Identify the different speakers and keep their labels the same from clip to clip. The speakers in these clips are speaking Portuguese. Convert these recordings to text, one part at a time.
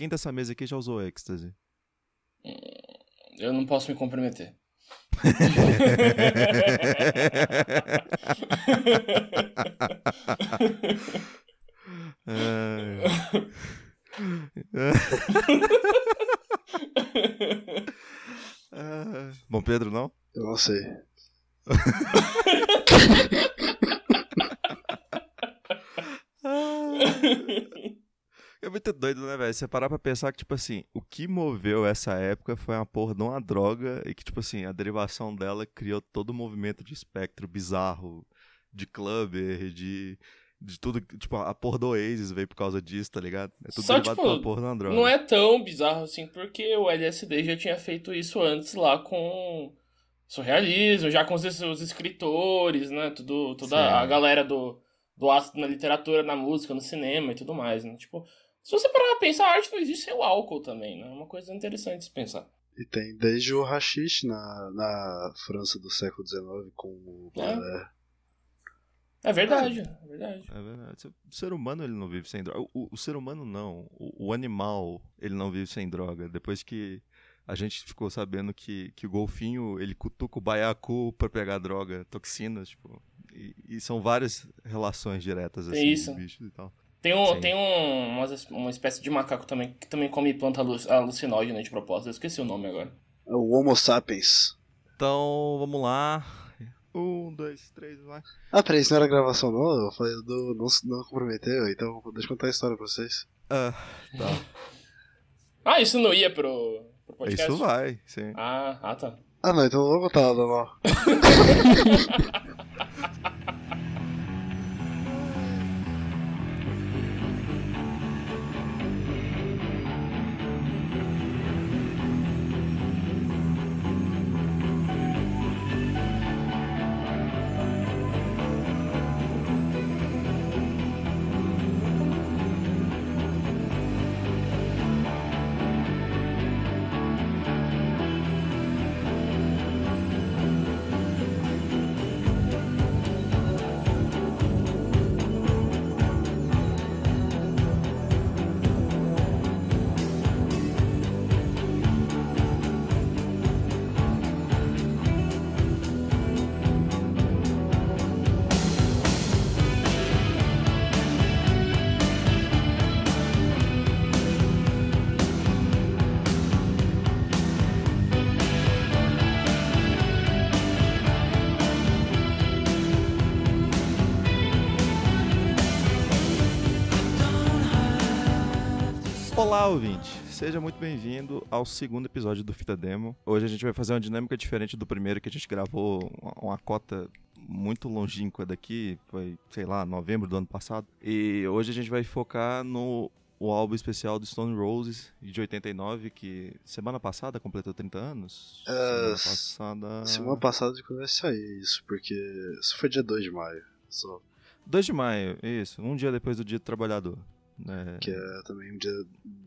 Speaker 1: Quem dessa mesa aqui já usou ecstasy?
Speaker 2: Eu não posso me comprometer.
Speaker 1: É. É. Bom, Pedro, não?
Speaker 3: Eu não sei.
Speaker 1: É muito doido, né, velho? Você parar pra pensar que, tipo assim, o que moveu essa época foi uma porra de uma droga e que, tipo assim, a derivação dela criou todo o movimento de espectro bizarro, de clubber, de, de tudo. Tipo, a porra do Oasis veio por causa disso, tá ligado? É tudo
Speaker 2: Só,
Speaker 1: derivado
Speaker 2: tipo,
Speaker 1: porra uma droga.
Speaker 2: Não é tão bizarro assim, porque o LSD já tinha feito isso antes lá com surrealismo, já com os, os escritores, né? Tudo, toda
Speaker 1: Sim.
Speaker 2: a galera do, do ácido na literatura, na música, no cinema e tudo mais, né? Tipo, se você parar pra pensar, a arte não existe sem o álcool também, né? É uma coisa interessante de se pensar.
Speaker 3: E tem desde o hashish na, na França do século XIX com o
Speaker 2: É. É verdade, é verdade.
Speaker 1: É verdade. O ser humano, ele não vive sem droga. O, o- o ser humano, não. O, o animal, ele não vive sem droga. Depois que a gente ficou sabendo que, que o golfinho, ele cutuca o baiacu pra pegar droga, toxinas, tipo... E, e são várias relações diretas, assim,
Speaker 2: isso.
Speaker 1: dos bichos e tal.
Speaker 2: Tem, um,
Speaker 1: Sim.
Speaker 2: tem um, uma, uma espécie de macaco também que também come planta alu- alucinógena de propósito. Eu esqueci o nome agora.
Speaker 3: É o Homo sapiens.
Speaker 1: Então, vamos lá. Um, dois, três, vai.
Speaker 3: Ah, peraí, isso não era gravação não? Eu falei do não, não comprometeu, então deixa eu contar a história pra vocês.
Speaker 1: Ah, tá.
Speaker 2: Ah, isso não ia pro, pro podcast?
Speaker 1: Isso vai, sim.
Speaker 2: Ah, ah, tá.
Speaker 3: Ah não, então não vou contar nada não.
Speaker 1: Olá, ouvinte! Seja muito bem-vindo ao segundo episódio do Fita Demo. Hoje a gente vai fazer uma dinâmica diferente do primeiro que a gente gravou uma- uma cota muito longínqua daqui, foi, sei lá, novembro do ano passado. E hoje a gente vai focar no o álbum especial do Stone Roses, de 89, que semana passada completou 30 anos.
Speaker 3: É,
Speaker 1: semana passada...
Speaker 3: Semana passada de quando vai sair isso, porque isso foi dia 2 de maio. Só
Speaker 1: 2 de maio, isso. Um dia depois do Dia do Trabalhador. Né?
Speaker 3: que é também um dia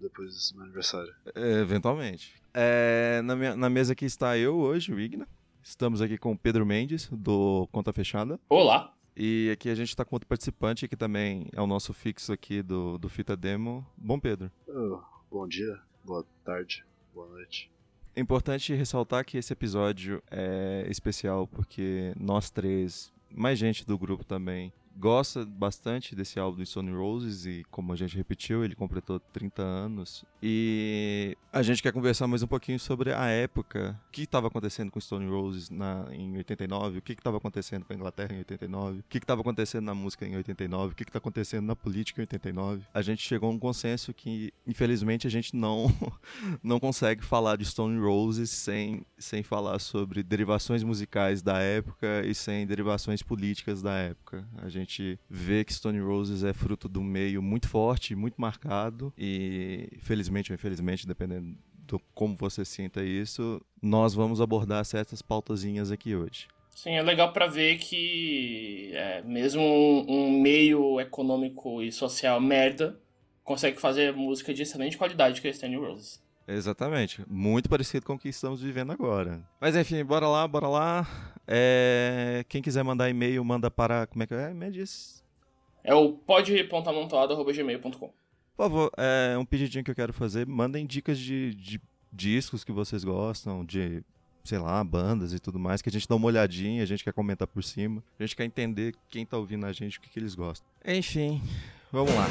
Speaker 3: depois do meu aniversário.
Speaker 1: É, eventualmente. É, na, minha- na mesa aqui está eu hoje, o Igna. Estamos aqui com o Pedro Mendes, do Conta Fechada.
Speaker 2: Olá.
Speaker 1: E aqui a gente está com outro participante, que também é o nosso fixo aqui do, do Fita Demo. Bom, Pedro.
Speaker 3: Oh, bom dia, boa tarde, boa noite.
Speaker 1: É importante ressaltar que esse episódio é especial porque nós três, mais gente do grupo também, gosta bastante desse álbum do Stone Roses e, como a gente repetiu, ele completou 30 anos. E a gente quer conversar mais um pouquinho sobre a época, o que estava acontecendo com Stone Roses na, em 89, o que estava acontecendo com a Inglaterra em 89, o que estava acontecendo na música em 89, o que está acontecendo na política em 89. A gente chegou a um consenso que, infelizmente, a gente não não consegue falar de Stone Roses sem, sem falar sobre derivações musicais da época e sem derivações políticas da época. A gente vê que Stone Roses é fruto um meio muito forte, muito marcado e, felizmente ou infelizmente, dependendo do como você sinta isso, nós vamos abordar certas pautazinhas aqui hoje.
Speaker 2: Sim, é legal pra ver que é, mesmo um, um meio econômico e social merda consegue fazer música de excelente qualidade que é Stanley Roses.
Speaker 1: Exatamente, muito parecido com o que estamos vivendo agora. Mas enfim, bora lá, bora lá. É, Quem quiser mandar e-mail, manda para. Como é que é? Me diz.
Speaker 2: É o pod.amontoado.gmail.com.
Speaker 1: Por favor, é um pedidinho que eu quero fazer. Mandem dicas de, de discos que vocês gostam, de, sei lá, bandas e tudo mais, que a gente dá uma olhadinha, a gente quer comentar por cima. A gente quer entender quem tá ouvindo a gente, o que, que eles gostam. Enfim, vamos lá.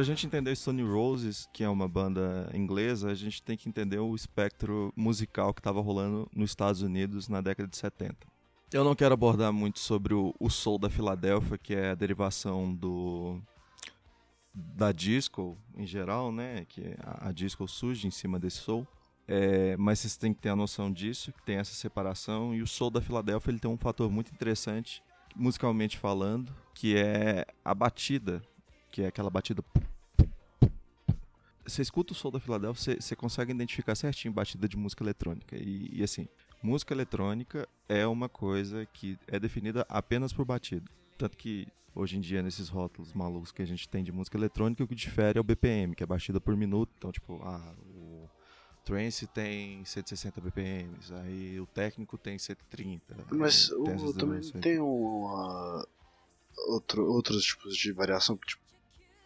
Speaker 1: Pra gente entender Stone Roses, que é uma banda inglesa, a gente tem que entender o espectro musical que estava rolando nos Estados Unidos na década de 70. Eu não quero abordar muito sobre o, o soul da Filadélfia, que é a derivação do da disco em geral, né? Que a, a disco surge em cima desse soul. É, mas vocês têm que ter a noção disso, que tem essa separação. E o soul da Filadélfia ele tem um fator muito interessante, musicalmente falando, que é a batida que é aquela batida. Você escuta o som da Filadélfia, você, você consegue identificar certinho batida de música eletrônica. E, e, assim, música eletrônica é uma coisa que é definida apenas por batida. Tanto que hoje em dia, nesses rótulos malucos que a gente tem de música eletrônica, o que difere é o BPM, que é batida por minuto. Então, tipo, ah, o Trance tem 160 BPM, aí o técnico tem 130.
Speaker 3: Mas o, também tem uma, outro, outros tipos de variação, tipo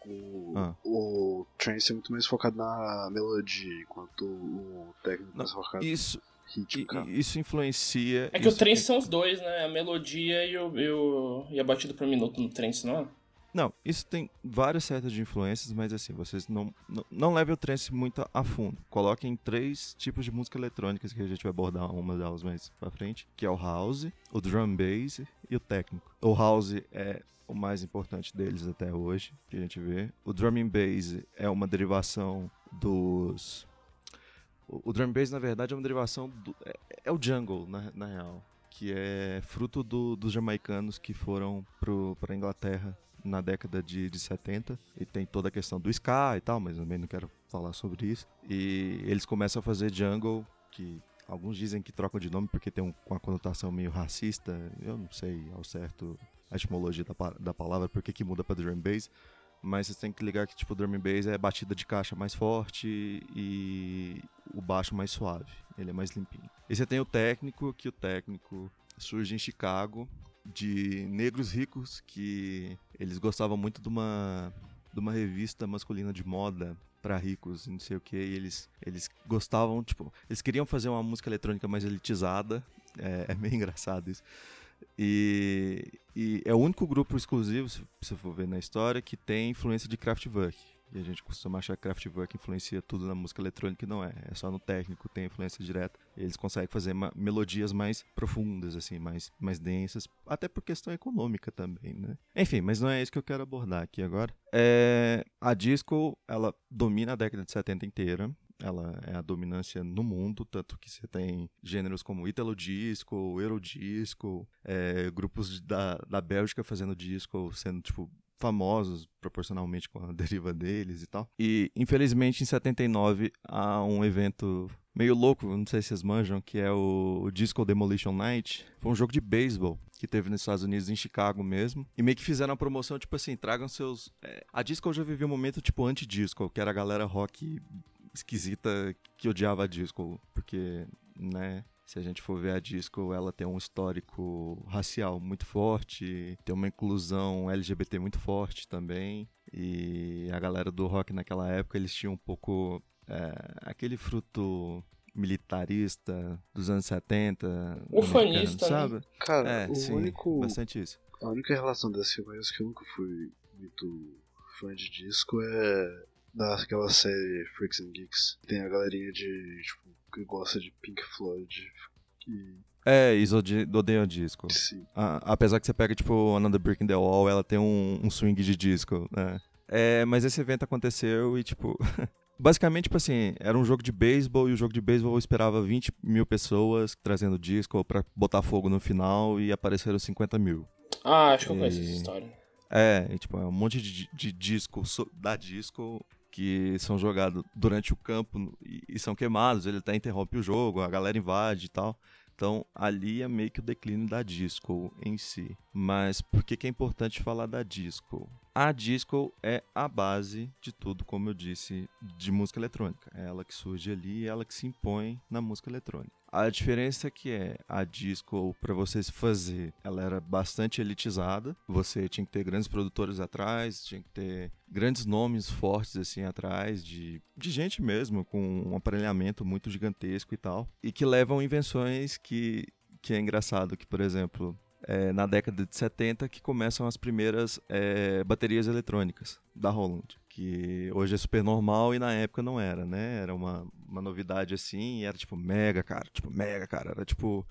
Speaker 3: o, ah. o trance é muito mais focado na melodia, enquanto o técnico é mais focado
Speaker 1: isso, ritmo. Isso influencia.
Speaker 2: É que o trance são os dois, né? A melodia e, o, e, o, e a batida por minuto no trance, não é?
Speaker 1: Não, isso tem várias setas de influências, mas assim, vocês não, não, não levem o trance muito a fundo. Coloquem três tipos de música eletrônica que a gente vai abordar uma delas mais pra frente, que é o house, o drum bass e o técnico. O house é o mais importante deles até hoje, que a gente vê. O drum and bass é uma derivação dos... O, o drum bass, na verdade, é uma derivação do... É, é o jungle, na, na real que é fruto do, dos jamaicanos que foram para Inglaterra na década de, de 70 e tem toda a questão do ska e tal, mas também não quero falar sobre isso. E eles começam a fazer jungle, que alguns dizem que trocam de nome porque tem um, uma conotação meio racista, eu não sei ao certo a etimologia da, da palavra, porque que muda para drum bass, mas vocês têm que ligar que tipo o drum bass é batida de caixa mais forte e o baixo mais suave, ele é mais limpinho. E você tem o técnico, que o técnico surge em Chicago de negros ricos que eles gostavam muito de uma de uma revista masculina de moda para ricos, não sei o que, eles eles gostavam, tipo, eles queriam fazer uma música eletrônica mais elitizada. É, é meio engraçado isso. E, e, é o único grupo exclusivo, se você for ver na história, que tem influência de Kraftwerk. E a gente costuma achar que Kraftwerk influencia tudo na música eletrônica e não é. É só no técnico tem influência direta. Eles conseguem fazer melodias mais profundas, assim, mais, mais densas, até por questão econômica também, né? Enfim, mas não é isso que eu quero abordar aqui agora. É, a disco, ela domina a década de 70 inteira ela é a dominância no mundo, tanto que você tem gêneros como Italo Disco, Eurodisco, é, grupos da, da Bélgica fazendo disco, sendo tipo famosos proporcionalmente com a deriva deles e tal. E infelizmente em 79 há um evento meio louco, não sei se vocês manjam, que é o Disco Demolition Night. Foi um jogo de beisebol que teve nos Estados Unidos, em Chicago mesmo. E meio que fizeram a promoção, tipo assim, tragam seus. É... a disco eu já vivi um momento tipo anti-disco, que era a galera rock esquisita que odiava disco, porque, né, se a gente for ver a disco, ela tem um histórico racial muito forte, tem uma inclusão LGBT muito forte também. E a galera do rock naquela época, eles tinham um pouco é, aquele fruto militarista dos anos 70.
Speaker 2: Ufanista,
Speaker 3: né? sabe? Cara,
Speaker 1: é,
Speaker 3: o
Speaker 1: sim,
Speaker 3: único,
Speaker 1: bastante isso.
Speaker 3: A única relação desse filme que eu nunca fui muito fã de disco é daquela série Freaks and Geeks. Tem a galerinha de, tipo, que gosta de Pink Floyd.
Speaker 1: E... É, eles odeiam disco.
Speaker 3: Sim.
Speaker 1: apesar que você pega, tipo, Another Brick in the Wall, ela tem um, um swing de disco, né? É, mas esse evento aconteceu e, tipo. basicamente, tipo assim, era um jogo de beisebol e o jogo de beisebol esperava 20 mil pessoas trazendo disco para botar fogo no final e apareceram 50 mil.
Speaker 2: Ah, acho que eu conheço essa história.
Speaker 1: É, e, tipo, é um monte de, de disco da disco que são jogados durante o campo e, são queimados, ele até interrompe o jogo, a galera invade e tal. Então, ali é meio que o declínio da disco em si. Mas por que, que é importante falar da disco? A disco é a base de tudo, como eu disse, de música eletrônica. É ela que surge ali e ela que se impõe na música eletrônica. A diferença é que é a disco para você fazer, ela era bastante elitizada. Você tinha que ter grandes produtores atrás, tinha que ter grandes nomes fortes assim atrás de, de gente mesmo com um aparelhamento muito gigantesco e tal, e que levam invenções que que é engraçado que, por exemplo, é, na década de 70 que começam as primeiras é, baterias eletrônicas da Roland. Que hoje é super normal e na época não era, né? Era uma, uma novidade assim e era tipo mega cara, tipo mega cara. Era tipo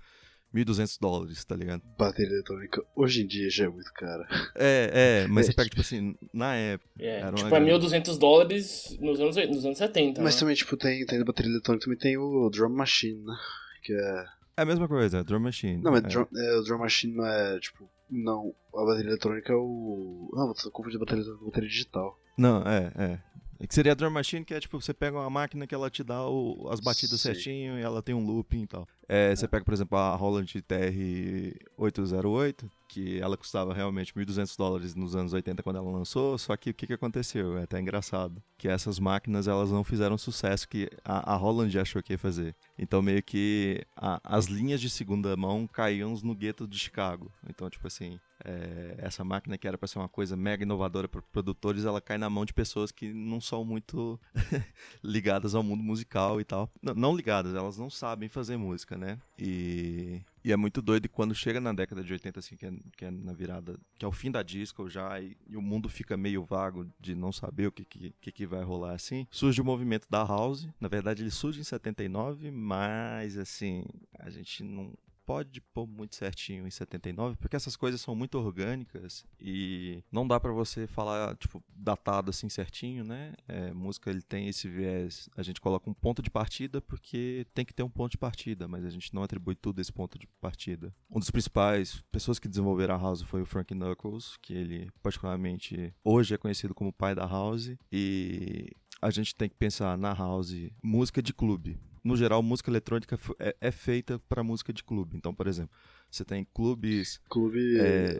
Speaker 1: 1.200 dólares, tá ligado?
Speaker 3: Bateria eletrônica hoje em dia já é muito cara.
Speaker 1: É, é, mas é, você pega, tipo assim, na época.
Speaker 2: É, era tipo, é 1.200 dólares nos anos, nos anos 70.
Speaker 3: Mas
Speaker 2: né?
Speaker 3: também, tipo, tem, tem bateria eletrônica, também tem o Drum Machine, né? Que é
Speaker 1: é a mesma coisa, é Drum Machine.
Speaker 3: Não, mas
Speaker 1: é.
Speaker 3: drum, é, o Drum Machine não é, tipo, não, a bateria eletrônica é o... Não, você confunde a bateria eletrônica com a bateria digital.
Speaker 1: Não, é, é. É que seria a Drum Machine, que é tipo, você pega uma máquina que ela te dá o, as batidas Sim. certinho e ela tem um looping e tal. É, é. Você pega, por exemplo, a Roland TR-808, que ela custava realmente 1.200 dólares nos anos 80 quando ela lançou, só que o que, que aconteceu? É até engraçado, que essas máquinas elas não fizeram o sucesso que a, a Holland achou que ia fazer. Então meio que a, as linhas de segunda mão caíam no gueto de Chicago. Então tipo assim, é, essa máquina que era para ser uma coisa mega inovadora para produtores, ela cai na mão de pessoas que não são muito ligadas ao mundo musical e tal. Não, não ligadas, elas não sabem fazer música, né? E e é muito doido quando chega na década de 80, assim, que é, que é na virada, que é o fim da disco já, e, e, o mundo fica meio vago de não saber o que, que, que vai rolar assim. Surge o movimento da House. Na verdade, ele surge em 79, mas assim, a gente não pode pôr muito certinho em 79, porque essas coisas são muito orgânicas e não dá para você falar, tipo, datado assim certinho, né? É, música ele tem esse viés, a gente coloca um ponto de partida porque tem que ter um ponto de partida, mas a gente não atribui tudo esse ponto de partida. Um dos principais pessoas que desenvolveram a house foi o Frank Knuckles, que ele particularmente hoje é conhecido como pai da house e a gente tem que pensar na house música de clube no geral, música eletrônica é, é feita para música de clube. Então, por exemplo, você tem clubes.
Speaker 3: Clube. É,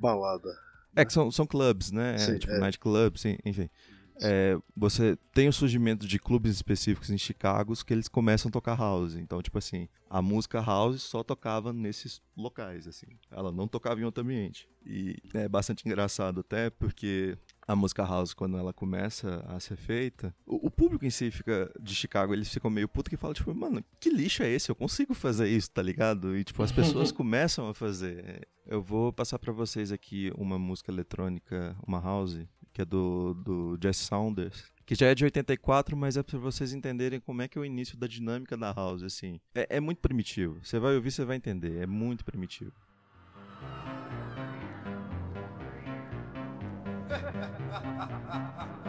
Speaker 3: balada.
Speaker 1: É que são, são clubes, né? Sim, é, tipo, é. night clubs, enfim. É, você tem o surgimento de clubes específicos em Chicago que eles começam a tocar house. Então, tipo assim, a música house só tocava nesses locais, assim. Ela não tocava em outro ambiente. E é bastante engraçado até porque a música house, quando ela começa a ser feita, o, o, público em si fica de Chicago, eles ficam meio puto que fala, tipo, mano, que lixo é esse? Eu consigo fazer isso, tá ligado? E, tipo, as pessoas começam a fazer. Eu vou passar para vocês aqui uma música eletrônica, uma house, que é do, do Jess Saunders, que já é de 84, mas é para vocês entenderem como é que é o início da dinâmica da house, assim. É, é muito primitivo. Você vai ouvir, você vai entender. É muito primitivo.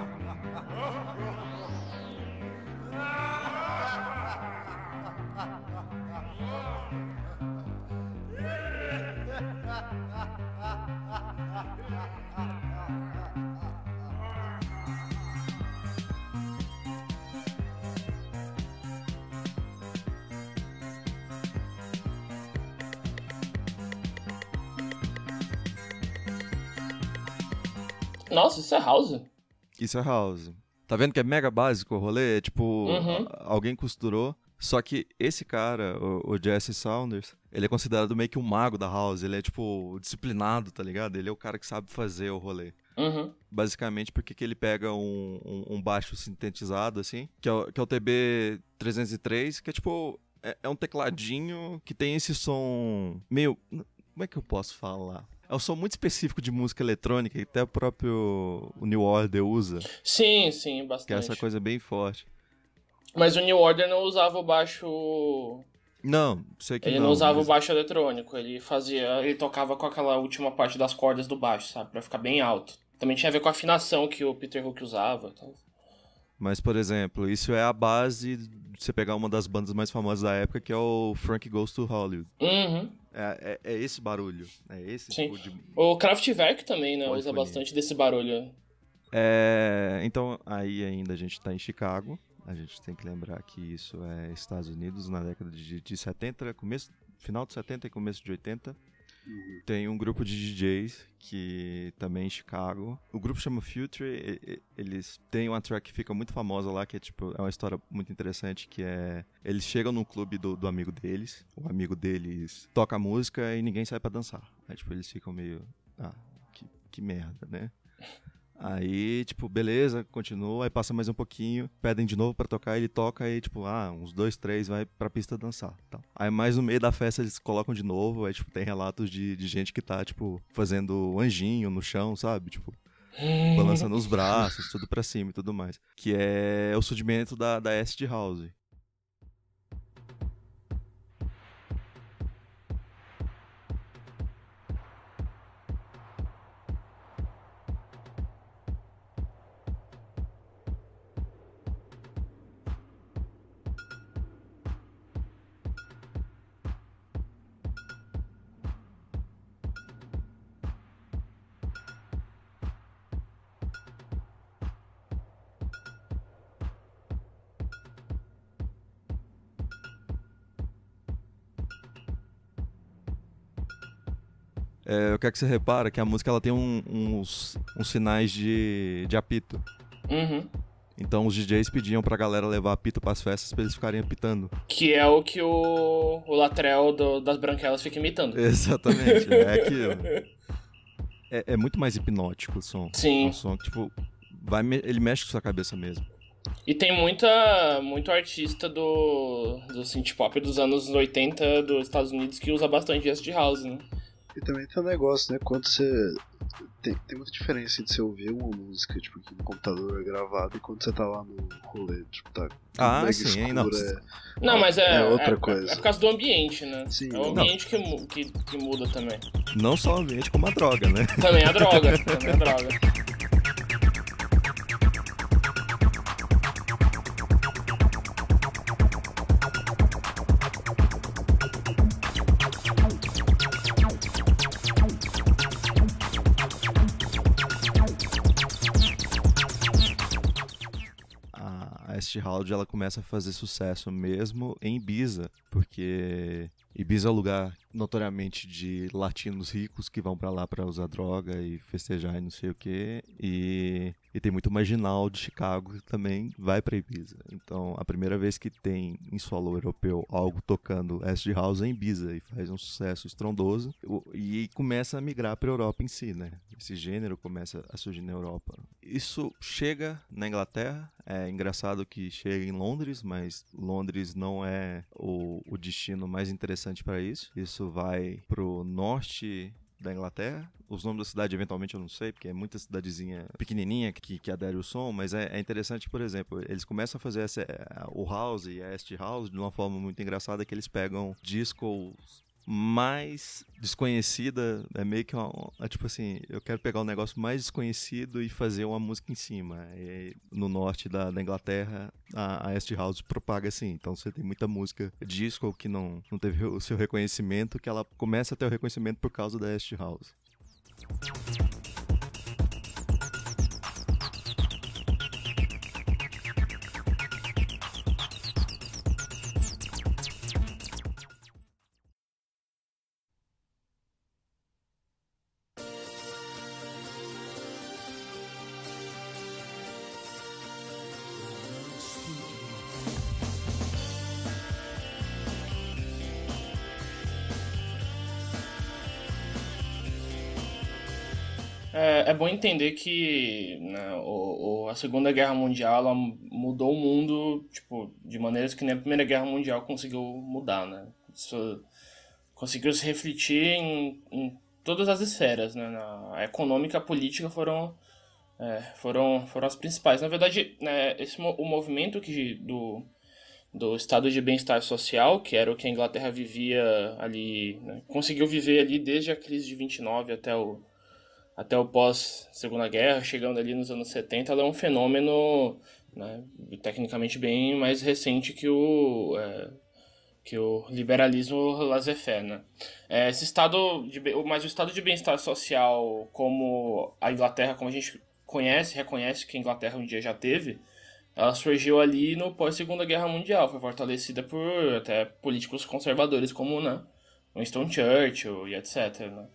Speaker 2: Nossa, isso é house?
Speaker 1: Isso é house. Tá vendo que é mega básico o rolê? É tipo, uhum. alguém costurou. Só que esse cara, o, o, Jesse Saunders, ele é considerado meio que um mago da house. Ele é, tipo, disciplinado, tá ligado? Ele é o cara que sabe fazer o rolê.
Speaker 2: Uhum.
Speaker 1: Basicamente porque que ele pega um, um, um, baixo sintetizado, assim, que é, o, que é o TB-303, que é tipo... É, é um tecladinho que tem esse som meio... Como é que eu posso falar? É um som muito específico de música eletrônica, que até o próprio o New Order usa.
Speaker 2: Sim, sim, bastante.
Speaker 1: Que é essa coisa bem forte.
Speaker 2: Mas o New Order não usava o baixo.
Speaker 1: Não, sei que
Speaker 2: ele
Speaker 1: não.
Speaker 2: não usava
Speaker 1: mas...
Speaker 2: o baixo eletrônico, ele fazia. Ele tocava com aquela última parte das cordas do baixo, sabe? Pra ficar bem alto. Também tinha a ver com a afinação que o Peter Hook usava. Então...
Speaker 1: Mas, por exemplo, isso é a base de você pegar uma das bandas mais famosas da época, que é o Frank Goes to Hollywood.
Speaker 2: Uhum.
Speaker 1: É, é, é, esse barulho. É esse
Speaker 2: Sim.
Speaker 1: tipo de.
Speaker 2: O Kraftwerk também, né? Usa bastante desse barulho.
Speaker 1: É, então, aí ainda a gente tá em Chicago. A gente tem que lembrar que isso é Estados Unidos na década de, de 70, começo, final de 70 e começo de 80. Uhum. Tem um grupo de DJs que também em Chicago. O grupo chama Future. Eles têm uma track que fica muito famosa lá, que é tipo, é uma história muito interessante, que é eles chegam no clube do, do amigo deles, o amigo deles toca música e ninguém sai para dançar. Aí tipo, eles ficam meio, ah, que, que merda, né? Aí, tipo, beleza, continua, aí passa mais um pouquinho, pedem de novo para tocar, ele toca aí, tipo, ah, uns dois, três, vai pra pista dançar. Tal. Aí mais no meio da festa eles colocam de novo, aí, tipo, tem relatos de, de gente que tá, tipo, fazendo anjinho no chão, sabe? Tipo, balançando os braços, tudo pra cima e tudo mais. Que é o surgimento da, da acid house. É, eu quero que você repara que a música ela tem um, uns, uns sinais de, de apito.
Speaker 2: Uhum.
Speaker 1: Então os DJs pediam pra galera levar apito pras festas pra eles ficarem apitando.
Speaker 2: Que é o que o, o Latrell do, das branquelas fica imitando.
Speaker 1: Exatamente, é aquilo. É, é, muito mais hipnótico o som.
Speaker 2: Sim.
Speaker 1: É um som que, tipo, vai, ele mexe com sua cabeça mesmo.
Speaker 2: E tem muita, muito artista do, do synth pop dos anos 80 dos Estados Unidos que usa bastante acid house, né?
Speaker 3: E também tem um negócio, né? Quando você. Tem, tem muita diferença entre você ouvir uma música, tipo, aqui no computador gravada e quando você tá lá no rolê, tipo, tá.
Speaker 1: Ah, sim,
Speaker 3: escura,
Speaker 1: não.
Speaker 3: É,
Speaker 2: não, mas é,
Speaker 3: é outra
Speaker 2: é,
Speaker 3: coisa.
Speaker 2: É por causa do ambiente, né?
Speaker 3: Sim,
Speaker 2: é o ambiente que, que, que muda também.
Speaker 1: Não só o ambiente, como a droga, né?
Speaker 2: Também a droga, também a droga.
Speaker 1: House ela começa a fazer sucesso mesmo em Ibiza, porque Ibiza é um lugar notoriamente de latinos ricos que vão para lá para usar droga e festejar e não sei o que. E, e tem muito marginal de Chicago que também vai para Ibiza. Então, a primeira vez que tem em solo europeu algo tocando acid house é em Ibiza e faz um sucesso estrondoso e começa a migrar para Europa em si, né? Esse gênero começa a surgir na Europa. Isso chega na Inglaterra. É engraçado que chega em Londres, mas Londres não é o, o destino mais interessante para isso. Isso vai pro norte da Inglaterra. Os nomes da cidade, eventualmente, eu não sei, porque é muita cidadezinha pequenininha que, que adere o som, mas é, é interessante, por exemplo, eles começam a fazer essa, o house e a Est House de uma forma muito engraçada, que eles pegam discos mais desconhecida, é meio que uma, é tipo assim, eu quero pegar um negócio mais desconhecido e fazer uma música em cima. E no norte da, da Inglaterra, a, a House propaga assim, então você tem muita música disco que não, não teve o seu reconhecimento, que ela começa a ter o reconhecimento por causa da Est House.
Speaker 2: Bom entender que né, o, o, a Segunda Guerra Mundial mudou o mundo tipo, de maneiras que nem a Primeira Guerra Mundial conseguiu mudar. Né? Isso conseguiu se refletir em, em todas as esferas. Né? Na, a econômica a política foram, é, foram, foram as principais. Na verdade, né, esse, o movimento que, do, do estado de bem-estar social, que era o que a Inglaterra vivia ali, né? conseguiu viver ali desde a crise de 29 até o, até o pós-segunda guerra, chegando ali nos anos 70, ela é um fenômeno né, tecnicamente bem mais recente que o, é, que o liberalismo laissez-faire. Né? É, esse estado de, mas o estado de bem-estar social, como a Inglaterra, como a gente conhece, reconhece que a Inglaterra um dia já teve, ela surgiu ali no pós-segunda guerra mundial, foi fortalecida por até políticos conservadores como né, Winston Churchill e etc. Né?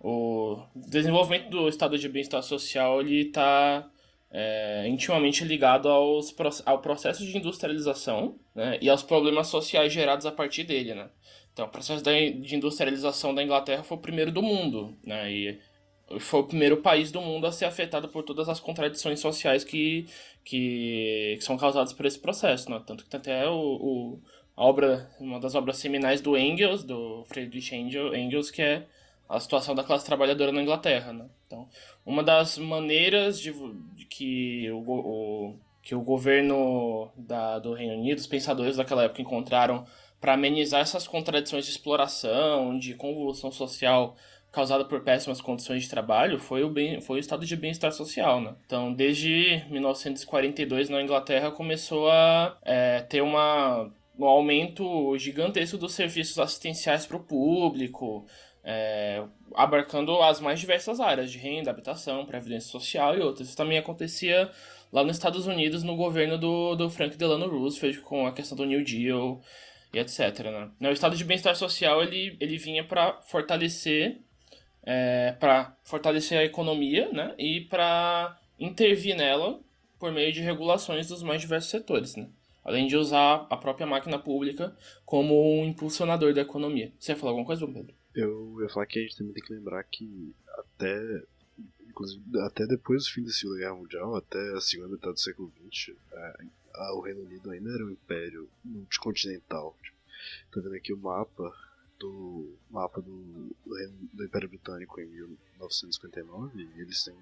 Speaker 2: O desenvolvimento do estado de bem-estar social está é, intimamente ligado aos, ao processo de industrialização né, e aos problemas sociais gerados a partir dele. Né? Então, o processo de industrialização da Inglaterra foi o primeiro do mundo, né, e foi o primeiro país do mundo a ser afetado por todas as contradições sociais que, que, que são causadas por esse processo, né? Tanto que até o, o, a obra, uma das obras seminais do Engels, do Friedrich Engels, que é a situação da classe trabalhadora na Inglaterra, né? Então, uma das maneiras de, de que, o, o, que o governo da, do Reino Unido, os pensadores daquela época encontraram para amenizar essas contradições de exploração, de convulsão social causada por péssimas condições de trabalho foi o, bem, foi o estado de bem-estar social, né? Então, desde 1942, na Inglaterra, começou a é, ter uma, um aumento gigantesco dos serviços assistenciais para o público, é, abarcando as mais diversas áreas de renda, habitação, previdência social e outras. Isso também acontecia lá nos Estados Unidos, no governo do, do Frank Delano Roosevelt, com a questão do New Deal e etc. Né? O estado de bem-estar social ele, ele vinha para fortalecer é, para fortalecer a economia né, e para intervir nela por meio de regulações dos mais diversos setores, né? além de usar a própria máquina pública como um impulsionador da economia. Você ia falar alguma coisa, Pedro?
Speaker 3: Eu ia falar que a gente também tem que lembrar que até, inclusive, até depois do fim da Segunda Guerra Mundial, até a segunda metade do século XX, é, o Reino Unido ainda era um império multicontinental. Tipo, tá vendo aqui o mapa do mapa do, do Império Britânico em 1959 e eles têm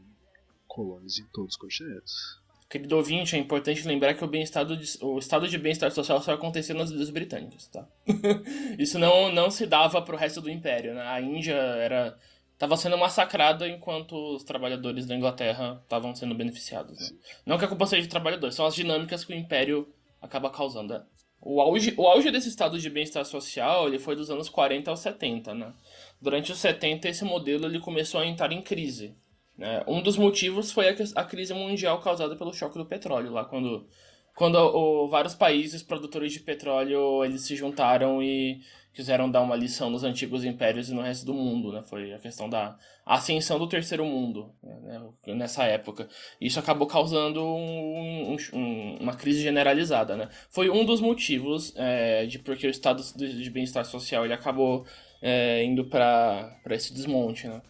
Speaker 3: colônias em todos os continentes.
Speaker 2: Querido ouvinte, é importante lembrar que o, -estado de, o estado de bem-estar social só acontecia nas ilhas britânicas, tá? Isso não, não se dava pro resto do império, né? A Índia era estava sendo massacrada enquanto os trabalhadores da Inglaterra estavam sendo beneficiados. Né? Não que a culpa seja de trabalhadores, são as dinâmicas que o império acaba causando. Né? O auge, o auge desse estado de bem-estar social ele foi dos anos 40 aos 70, né? Durante os 70, esse modelo ele começou a entrar em crise. Né? Um dos motivos foi a, crise mundial causada pelo choque do petróleo, lá quando, quando o, vários países produtores de petróleo eles se juntaram e quiseram dar uma lição nos antigos impérios e no resto do mundo, né? Foi a questão da ascensão do terceiro mundo né? nessa época. Isso acabou causando um, um, uma crise generalizada, né? Foi um dos motivos é, de porque o estado de bem-estar social ele acabou é, indo para esse desmonte, né?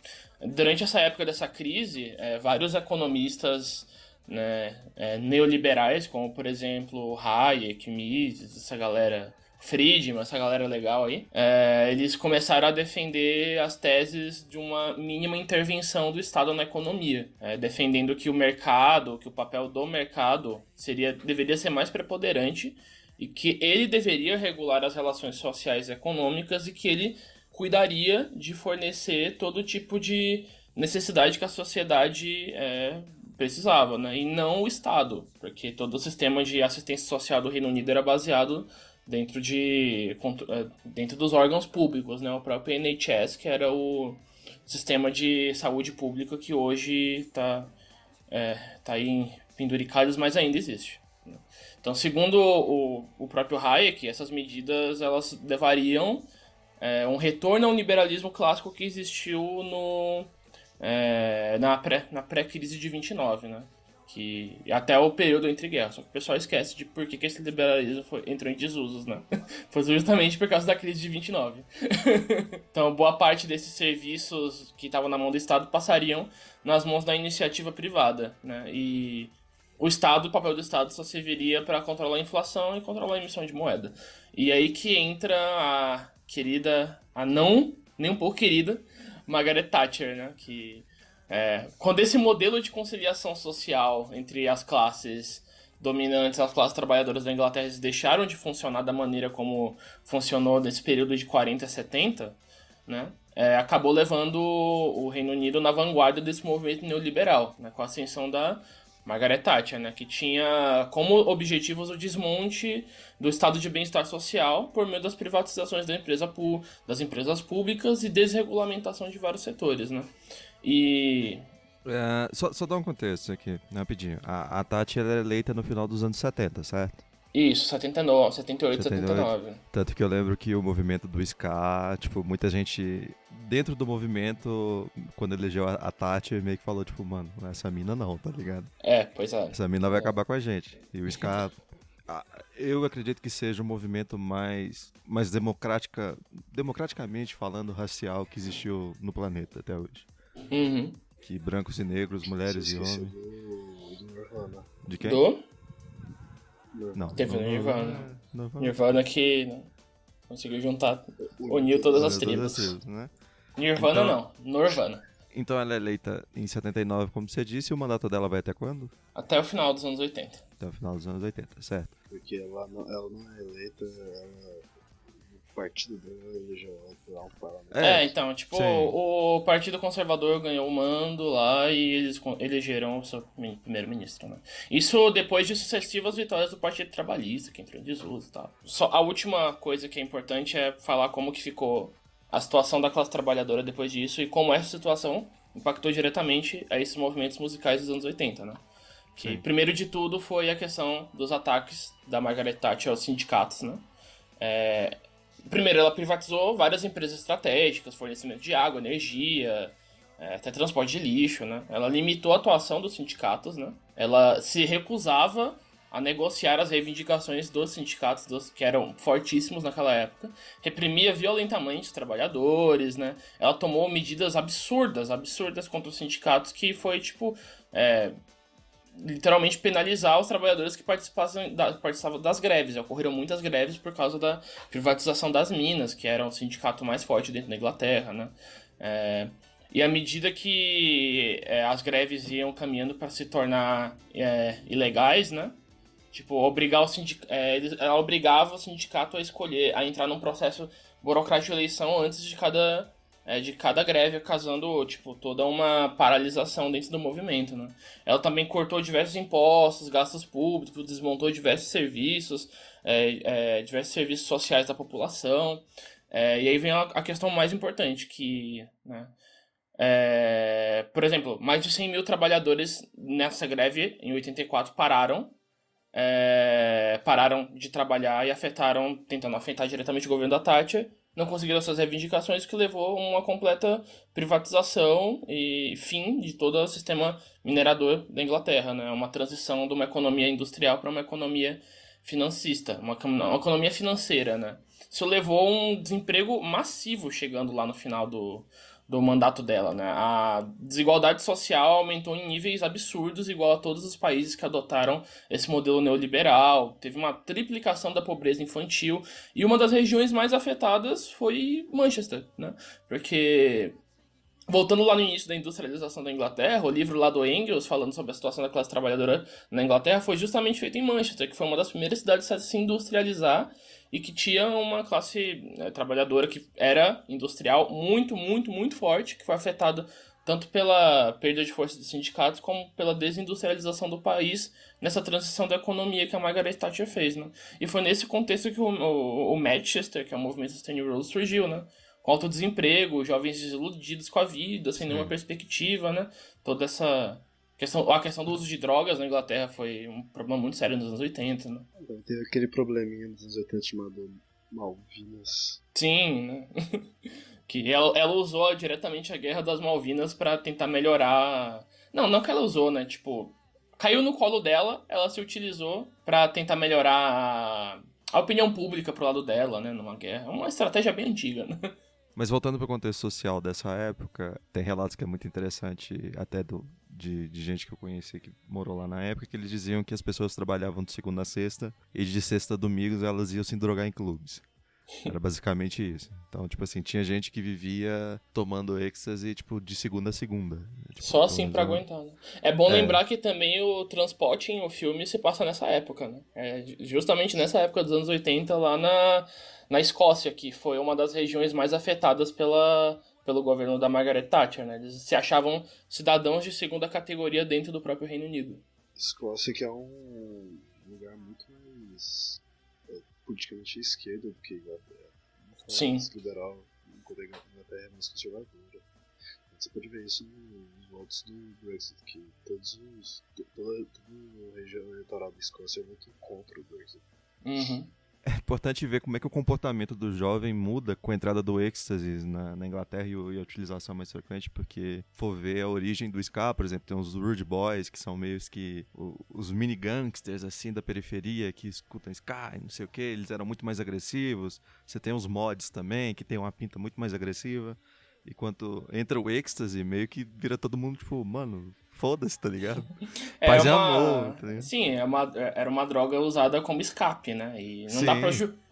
Speaker 2: Durante essa época dessa crise, é, vários economistas né, é, neoliberais, como por exemplo Hayek, Mises, essa galera Friedman, essa galera legal aí, é, eles começaram a defender as teses de uma mínima intervenção do Estado na economia, é, defendendo que o mercado, que o papel do mercado seria deveria ser mais preponderante e que ele deveria regular as relações sociais e econômicas e que ele cuidaria de fornecer todo tipo de necessidade que a sociedade é, precisava, né? e não o Estado, porque todo o sistema de assistência social do Reino Unido era baseado dentro de é, dentro dos órgãos públicos, né? O próprio NHS, que era o sistema de saúde pública que hoje está é, tá aí em penduricados, mas ainda existe. Né? Então, segundo o, o próprio Hayek, essas medidas elas levariam é, um retorno ao liberalismo clássico que existiu no, é, na pré-crise na pré de 29, né? que até o período entre guerras. Só que o pessoal esquece de por que, que esse liberalismo foi, entrou em desusos, né? foi justamente por causa da crise de 29. então, boa parte desses serviços que estavam na mão do Estado passariam nas mãos da iniciativa privada, né? E o Estado, o papel do Estado só serviria para controlar a inflação e controlar a emissão de moeda. E aí que entra a querida, a não nem um pouco querida, Margaret Thatcher, né? Que é, quando esse modelo de conciliação social entre as classes dominantes, as classes trabalhadoras da Inglaterra deixaram de funcionar da maneira como funcionou nesse período de 40 a 70, né? É, acabou levando o Reino Unido na vanguarda desse movimento neoliberal, né, com a ascensão da Margaret Thatcher, né, que tinha como objetivos o desmonte do estado de bem-estar social por meio das privatizações da empresa, das empresas públicas e desregulamentação de vários setores. Né? E
Speaker 1: é, só, só dar um contexto aqui, rapidinho. A, a Tati é eleita no final dos anos 70, certo?
Speaker 2: Isso, 79, 78, 78, 79.
Speaker 1: Tanto que eu lembro que o movimento do ska, tipo, muita gente dentro do movimento, quando elegeu a, a Tati, meio que falou, tipo, mano, essa mina não, tá ligado?
Speaker 2: É, pois é.
Speaker 1: Essa mina vai é. acabar com a gente. E o ska, eu acredito que seja o movimento mais, mais democrática, democraticamente falando, racial que existiu no planeta até hoje.
Speaker 2: Uhum
Speaker 1: que brancos e negros, mulheres e homens. Do,
Speaker 3: do Nirvana.
Speaker 1: De quem?
Speaker 2: Do?
Speaker 1: Não.
Speaker 2: Teve o Nirvana. Nirvana. Nirvana que conseguiu juntar, unir todas as tribos. Todas as tribos né? Nirvana então, não, Nirvana.
Speaker 1: Então ela é eleita em 79, como você disse, e o mandato dela vai até quando?
Speaker 2: Até o final dos anos 80.
Speaker 1: Até o final dos anos 80, certo.
Speaker 3: Porque ela não, ela não é eleita, ela partido dele elegeu um parlamento.
Speaker 2: É, então, tipo, o, o Partido Conservador ganhou o mando lá e eles elegeram o seu primeiro-ministro, né? Isso depois de sucessivas vitórias do Partido Trabalhista, que entrou em desuso e tal. Só, a última coisa que é importante é falar como que ficou a situação da classe trabalhadora depois disso e como essa situação impactou diretamente a esses movimentos musicais dos anos 80, né? Que, Sim. primeiro de tudo, foi a questão dos ataques da Margaret Thatcher aos sindicatos, né? É, Primeiro, ela privatizou várias empresas estratégicas, fornecimento de água, energia, é, até transporte de lixo, né? Ela limitou a atuação dos sindicatos, né? Ela se recusava a negociar as reivindicações dos sindicatos, dos, que eram fortíssimos naquela época, reprimia violentamente os trabalhadores, né? Ela tomou medidas absurdas, absurdas contra os sindicatos, que foi, tipo, é, literalmente penalizar os trabalhadores que participavam, da, participavam das greves. Ocorreram muitas greves por causa da privatização das minas, que era o sindicato mais forte dentro da Inglaterra, né? É, e à medida que é, as greves iam caminhando para se tornar é, ilegais, né? Tipo, obrigar o sindic... É, ela obrigava o sindicato a escolher, a entrar num processo burocrático de eleição antes de cada é, de cada greve, causando tipo, toda uma paralisação dentro do movimento. Né? Ela também cortou diversos impostos, gastos públicos, desmontou diversos serviços, é, é, diversos serviços sociais da população. É, e aí vem a, questão mais importante, que, né, é, por exemplo, mais de 100 mil trabalhadores nessa greve, em 84, pararam é, pararam de trabalhar e afetaram, tentando afetar diretamente o governo da Thatcher, não conseguiram suas reivindicações, que levou a uma completa privatização e fim de todo o sistema minerador da Inglaterra, né? Uma transição de uma economia industrial para uma economia financista, uma, uma economia financeira, né? Isso levou a um desemprego massivo chegando lá no final do, do mandato dela, né? A desigualdade social aumentou em níveis absurdos, igual a todos os países que adotaram esse modelo neoliberal. Teve uma triplicação da pobreza infantil e uma das regiões mais afetadas foi Manchester, né? Porque Voltando lá no início da industrialização da Inglaterra, o livro lá do Engels, falando sobre a situação da classe trabalhadora na Inglaterra, foi justamente feito em Manchester, que foi uma das primeiras cidades a se industrializar e que tinha uma classe né, trabalhadora que era industrial muito, muito, muito forte, que foi afetada tanto pela perda de força dos sindicatos como pela desindustrialização do país nessa transição da economia que a Margaret Thatcher fez, né? E foi nesse contexto que o, o, o Manchester, que é o movimento Sustainable surgiu, né? Com alto desemprego, jovens desiludidos com a vida, sem nenhuma perspectiva, né? Toda essa questão, a questão do uso de drogas na Inglaterra foi um problema muito sério nos anos 80, né?
Speaker 3: Teve aquele probleminha nos anos 80 chamado Malvinas.
Speaker 2: Sim, né? que ela, ela usou diretamente a Guerra das Malvinas para tentar melhorar... Não, não que ela usou, né? Tipo, caiu no colo dela, ela se utilizou para tentar melhorar a, a opinião pública pro lado dela, né? Numa guerra. Uma estratégia bem antiga, né?
Speaker 1: Mas voltando para o contexto social dessa época, tem relatos que é muito interessante, até do, de, de, gente que eu conheci que morou lá na época, que eles diziam que as pessoas trabalhavam de segunda a sexta e de sexta a domingos elas iam se drogar em clubes. Era basicamente isso. Então, tipo assim, tinha gente que vivia tomando êxtase, tipo, de segunda a segunda. Tipo,
Speaker 2: Só assim pra aguentar, né? É bom é. lembrar que também o transporte em o filme se passa nessa época, né? É justamente nessa época dos anos 80, lá na, na Escócia, que foi uma das regiões mais afetadas pela, pelo governo da Margaret Thatcher, né? Eles se achavam cidadãos de segunda categoria dentro do próprio Reino Unido.
Speaker 3: Escócia que é um lugar muito mais é, politicamente esquerdo do que Inglaterra.
Speaker 2: Sim.
Speaker 3: Mais liberal, enquanto a Inglaterra é mais conservadora. Você pode ver isso nos votos do Brexit, que todos os, toda, toda a região eleitoral da Escócia é muito contra o Brexit.
Speaker 2: Uhum
Speaker 1: é importante ver como é que o comportamento do jovem muda com a entrada do êxtase na, na Inglaterra e, e, a utilização mais frequente, porque for ver a origem do ska, por exemplo, tem os Rude Boys, que são meio que os mini gangsters assim da periferia que escutam ska e não sei o que, eles eram muito mais agressivos. Você tem os mods também, que tem uma pinta muito mais agressiva. E quando entra o êxtase, meio que vira todo mundo, tipo, mano, foda-se, tá ligado?
Speaker 2: É Paz uma... amor. Tá Sim, é uma, era uma droga usada como escape, né? E não Sim. dá pra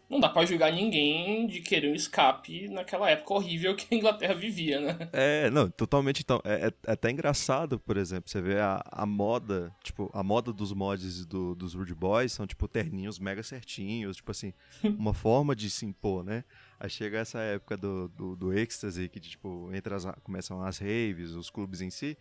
Speaker 2: não dá pra julgar ninguém de querer um escape naquela época horrível que a Inglaterra vivia, né?
Speaker 1: É, não, totalmente. Então, é, é até engraçado, por exemplo, você vê a, a moda, tipo, a moda dos mods do, dos Rude Boys são, tipo, terninhos mega certinhos, tipo assim, uma forma de se impor, né? Aí chega essa época do, do, do êxtase, que tipo, entre as, começam as raves, os clubes em si,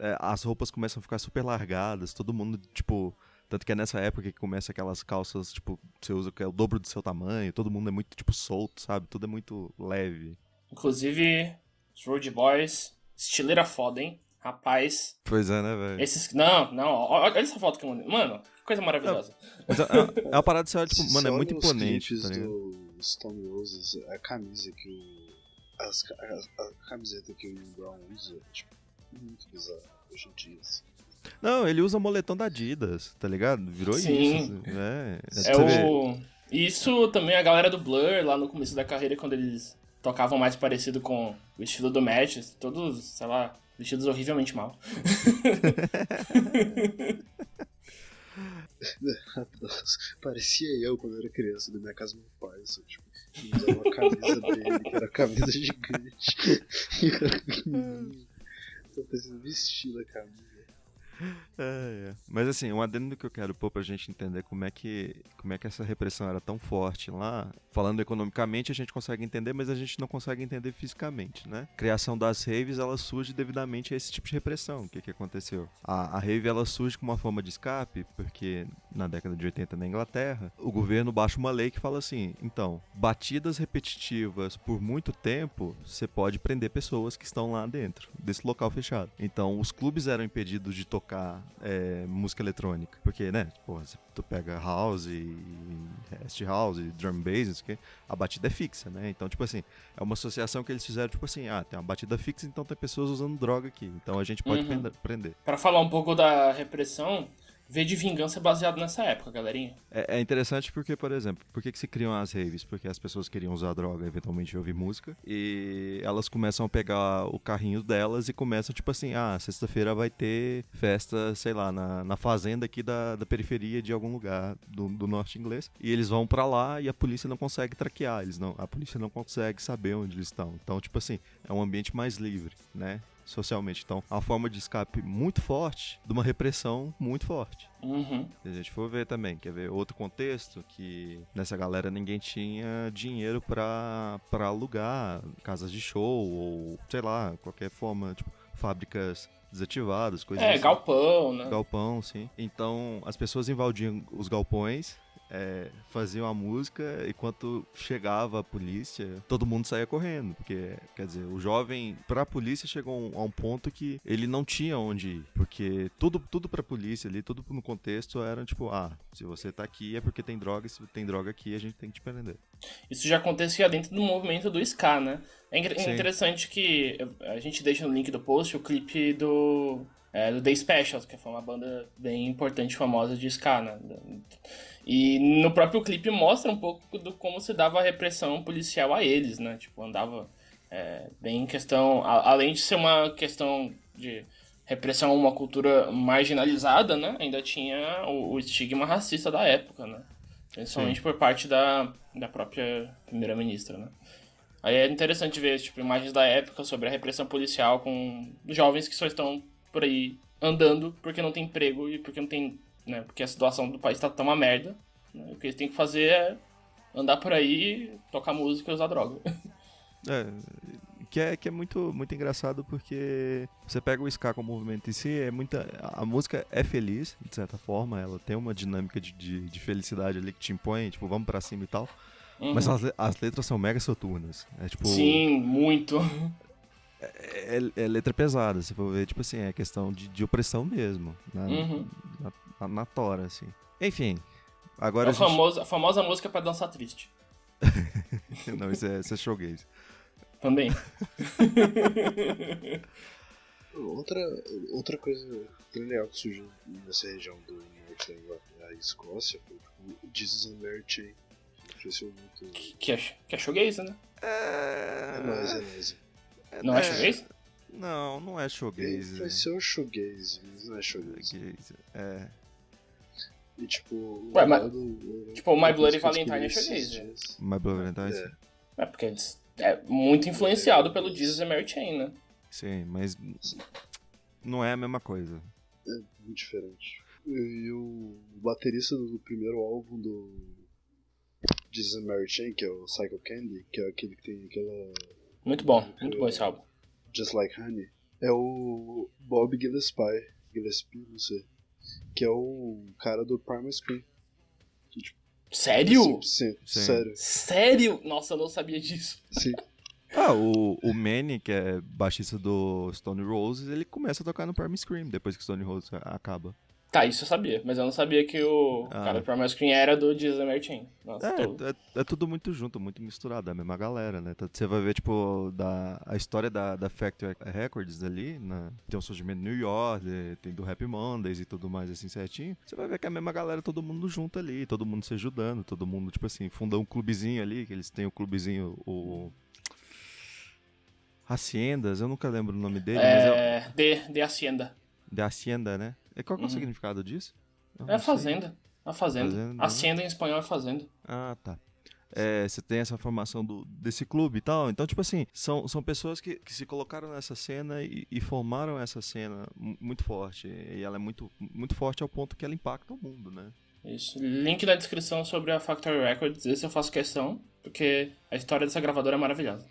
Speaker 1: é, as roupas começam a ficar super largadas, todo mundo, tipo. Tanto que é nessa época que começa aquelas calças, tipo, você usa que é o dobro do seu tamanho, todo mundo é muito, tipo, solto, sabe? Tudo é muito leve.
Speaker 2: Inclusive, os Road Boys, estileira foda, hein? Rapaz.
Speaker 1: Pois é, né, velho?
Speaker 2: Esses. Não, não, olha essa foto que eu mandei. Mano, que coisa maravilhosa.
Speaker 1: É, é, uma parada de você olha, tipo, mano, é muito imponente, tá ligado?
Speaker 3: Stone Roses, a camisa que o. As, a, a, camiseta que o Brown usa, tipo, muito bizarro hoje em dia. Assim.
Speaker 1: Não, ele usa moletom da Adidas, tá ligado? Virou
Speaker 2: Sim.
Speaker 1: isso.
Speaker 2: É, é, é o. Isso também a galera do Blur, lá no começo da carreira, quando eles tocavam mais parecido com o estilo do Match, todos, sei lá, vestidos horrivelmente mal.
Speaker 3: Parecia eu quando eu era criança, na minha casa do meu pai, só, tipo, usava a camisa dele, que era a camisa gigante, e eu era pequenininho. Tô precisando vestir a camisa.
Speaker 1: É, é. Mas assim, um adendo que eu quero pôr pra gente entender como é que como é que essa repressão era tão forte lá. Falando economicamente, a gente consegue entender, mas a gente não consegue entender fisicamente, né? A criação das raves, ela surge devidamente a esse tipo de repressão. O que que aconteceu? A, a rave, ela surge como uma forma de escape, porque na década de 80 na Inglaterra, o governo baixa uma lei que fala assim, então, batidas repetitivas por muito tempo, você pode prender pessoas que estão lá dentro desse local fechado. Então, os clubes eram impedidos de tocar tocar é, música eletrônica. Porque, né, porra, tu pega house, rest house, drum bass, não sei o quê, a batida é fixa, né? Então, tipo assim, é uma associação que eles fizeram, tipo assim, ah, tem uma batida fixa, então tem pessoas usando droga aqui. Então a gente pode uhum. prender.
Speaker 2: Para falar um pouco da repressão, V de Vingança é baseado nessa época, galerinha.
Speaker 1: É, é, interessante porque, por exemplo, por que, que se criam as raves? Porque as pessoas queriam usar droga, eventualmente ouvir música, e elas começam a pegar o carrinho delas e começam, tipo assim, ah, sexta-feira vai ter festa, sei lá, na, na fazenda aqui da, da periferia de algum lugar do, do norte inglês, e eles vão para lá e a polícia não consegue traquear, eles não, a polícia não consegue saber onde eles estão. Então, tipo assim, é um ambiente mais livre, né? Socialmente. Então, é uma forma de escape muito forte de uma repressão muito forte.
Speaker 2: Uhum.
Speaker 1: Se a gente for ver também, quer ver outro contexto que nessa galera ninguém tinha dinheiro para alugar casas de show ou sei lá, qualquer forma, tipo, fábricas desativadas, coisas
Speaker 2: É,
Speaker 1: assim.
Speaker 2: galpão, né?
Speaker 1: Galpão, sim. Então, as pessoas invadiam os galpões é, faziam a música enquanto chegava a polícia, todo mundo saía correndo, porque, quer dizer, o jovem, pra polícia, chegou a um ponto que ele não tinha onde ir, porque tudo, tudo pra polícia ali, tudo no contexto era tipo, ah, se você tá aqui é porque tem droga, se tem droga aqui a gente tem que te prender.
Speaker 2: Isso já acontecia dentro do movimento do ska, né? É interessante que a gente deixa no link do post o clipe do é, do The Specials, que foi uma banda bem importante, famosa de ska, né? E no próprio clipe mostra um pouco do como se dava a repressão policial a eles, né? Tipo, andava é, bem em questão... A, além de ser uma questão de repressão a uma cultura marginalizada, né? Ainda tinha o, o estigma racista da época, né? Principalmente Sim. por parte da, da própria primeira-ministra, né? Aí é interessante ver, tipo, imagens da época sobre a repressão policial com jovens que só estão por aí andando porque não tem emprego e porque não tem, né, porque a situação do país tá tão uma merda. Né? O que eles têm que fazer é andar por aí, tocar música e usar droga.
Speaker 1: É, que é, que é muito, muito engraçado porque você pega o ska como movimento em si, é muita, a música é feliz, de certa forma, ela tem uma dinâmica de, de, de felicidade ali que te impõe, tipo, vamos para cima e tal. Uhum. Mas as, as, letras são mega soturnas. É, tipo,
Speaker 2: Sim, muito.
Speaker 1: É, é, é, letra pesada, se for ver, tipo assim, é questão de, de opressão mesmo. Na, uhum. Na, tora, assim. Enfim. Agora
Speaker 2: é a, a, gente... famosa, a famosa música para dançar triste.
Speaker 1: Não, isso é, isso é showgaze.
Speaker 2: Também.
Speaker 3: outra, outra coisa bem legal que surgiu nessa região do norte da Escócia foi tipo, o Jesus and Mary Chain. Muito.
Speaker 2: Que é, que é showgaze, né?
Speaker 3: É, é nóis, é nóis.
Speaker 2: Não é, é shoegaze?
Speaker 1: Não, não é shoegaze.
Speaker 3: Vai ser o shoegaze, mas não é shoegaze.
Speaker 1: É.
Speaker 3: E tipo.
Speaker 2: Ué, mas, tipo, My Bloody Valentine é shoegaze.
Speaker 1: My Bloody Valentine?
Speaker 2: É. é porque é muito influenciado pelo Jesus and Mary Chain, né?
Speaker 1: Sim, mas não é a mesma coisa.
Speaker 3: É muito diferente. E o baterista do primeiro álbum do Jesus and Mary Chain, que é o Psycho Candy, que é aquele que tem aquela
Speaker 2: muito bom, muito bom esse álbum.
Speaker 3: Just Like Honey. É o Bob Gillespie, Gillespie, não sei. Que é o cara do Primal Screen.
Speaker 2: tipo, sério?
Speaker 3: Sim, sim, sério.
Speaker 2: Sério? Nossa, eu não sabia disso.
Speaker 3: Sim.
Speaker 1: Ah, o, o Manny, que é baixista do Stone Roses, ele começa a tocar no Primal Scream depois que Stone Roses acaba.
Speaker 2: Tá, isso eu sabia, mas eu não sabia que o ah. cara do Primal Screen era do Jesus Martin. Nossa,
Speaker 1: é, é, é, tudo muito junto, muito misturado, é a mesma galera, né? Você vai ver, tipo, da, a história da, da Factory Records ali, né? tem o surgimento de New York, tem do Happy Mondays e tudo mais assim certinho. Você vai ver que é a mesma galera, todo mundo junto ali, todo mundo se ajudando, todo mundo, tipo assim, fundou um clubezinho ali, que eles têm o clubezinho, o... Haciendas, eu nunca lembro o nome dele,
Speaker 2: é, mas é... De, de Hacienda.
Speaker 1: De Hacienda, né? E qual é o uhum. significado disso?
Speaker 2: é fazenda. A fazenda. fazenda? Hacienda em espanhol é fazenda.
Speaker 1: Ah, tá. É, você tem essa formação do, desse clube e tal. Então, tipo assim, são, são pessoas que, que se colocaram nessa cena e, e, formaram essa cena muito forte. E ela é muito, muito forte ao ponto que ela impacta o mundo, né?
Speaker 2: Isso. Link na descrição sobre a Factory Records. Esse eu faço questão, porque a história dessa gravadora é maravilhosa.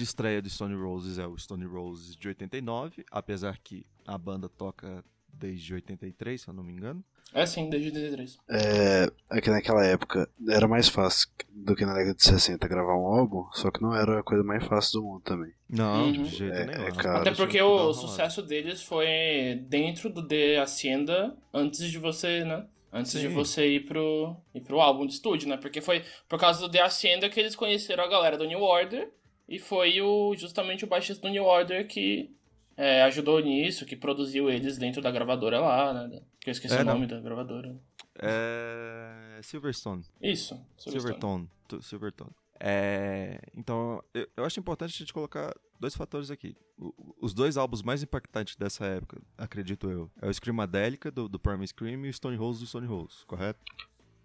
Speaker 1: De estreia do Stone Roses é o Stone Roses de 89, apesar que a banda toca desde 83, se eu não me engano.
Speaker 2: É sim, desde 83.
Speaker 3: É, é que naquela época era mais fácil do que na década de 60 gravar um álbum, só que não era a coisa mais fácil do mundo também.
Speaker 1: Não, uhum. de jeito é, nenhum. É
Speaker 3: caro,
Speaker 2: Até porque o sucesso deles foi dentro do The Hacienda antes de você, né? Antes Sim. de você ir pro, ir pro álbum de estúdio, né? Porque foi por causa do The Hacienda que eles conheceram a galera do New Order e foi o, justamente o baixista do New Order que é, ajudou nisso, que produziu eles dentro da gravadora lá, né? Que eu esqueci é, o nome não. da gravadora.
Speaker 1: É. Silverstone.
Speaker 2: Isso,
Speaker 1: Silverstone. Silvertone. Silvertone. É, então, eu, eu, acho importante a gente colocar dois fatores aqui. O, os dois álbuns mais impactantes dessa época, acredito eu, é o Screamadelica, do, do Prime Scream, e o Stone Rose, do Stone Rose, correto?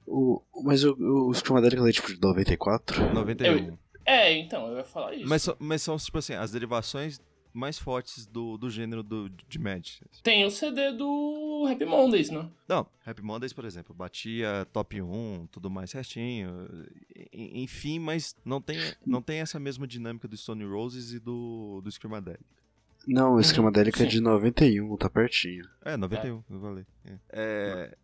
Speaker 3: O, mas o, o Screamadelica é tipo de 94?
Speaker 1: 91. Eu,
Speaker 2: é, então, eu ia falar isso.
Speaker 1: Mas, mas são, tipo assim, as derivações mais fortes do, do gênero do, de Mad.
Speaker 2: Tem o CD do Happy Mondays, né?
Speaker 1: Não, Happy Mondays, por exemplo, batia top 1, tudo mais certinho. Enfim, mas não tem, não tem essa mesma dinâmica do Stone Roses e do, do Screamadelic.
Speaker 3: Não, o Screamadelic é de 91, tá pertinho.
Speaker 1: É, 91, é. eu falei. É. é...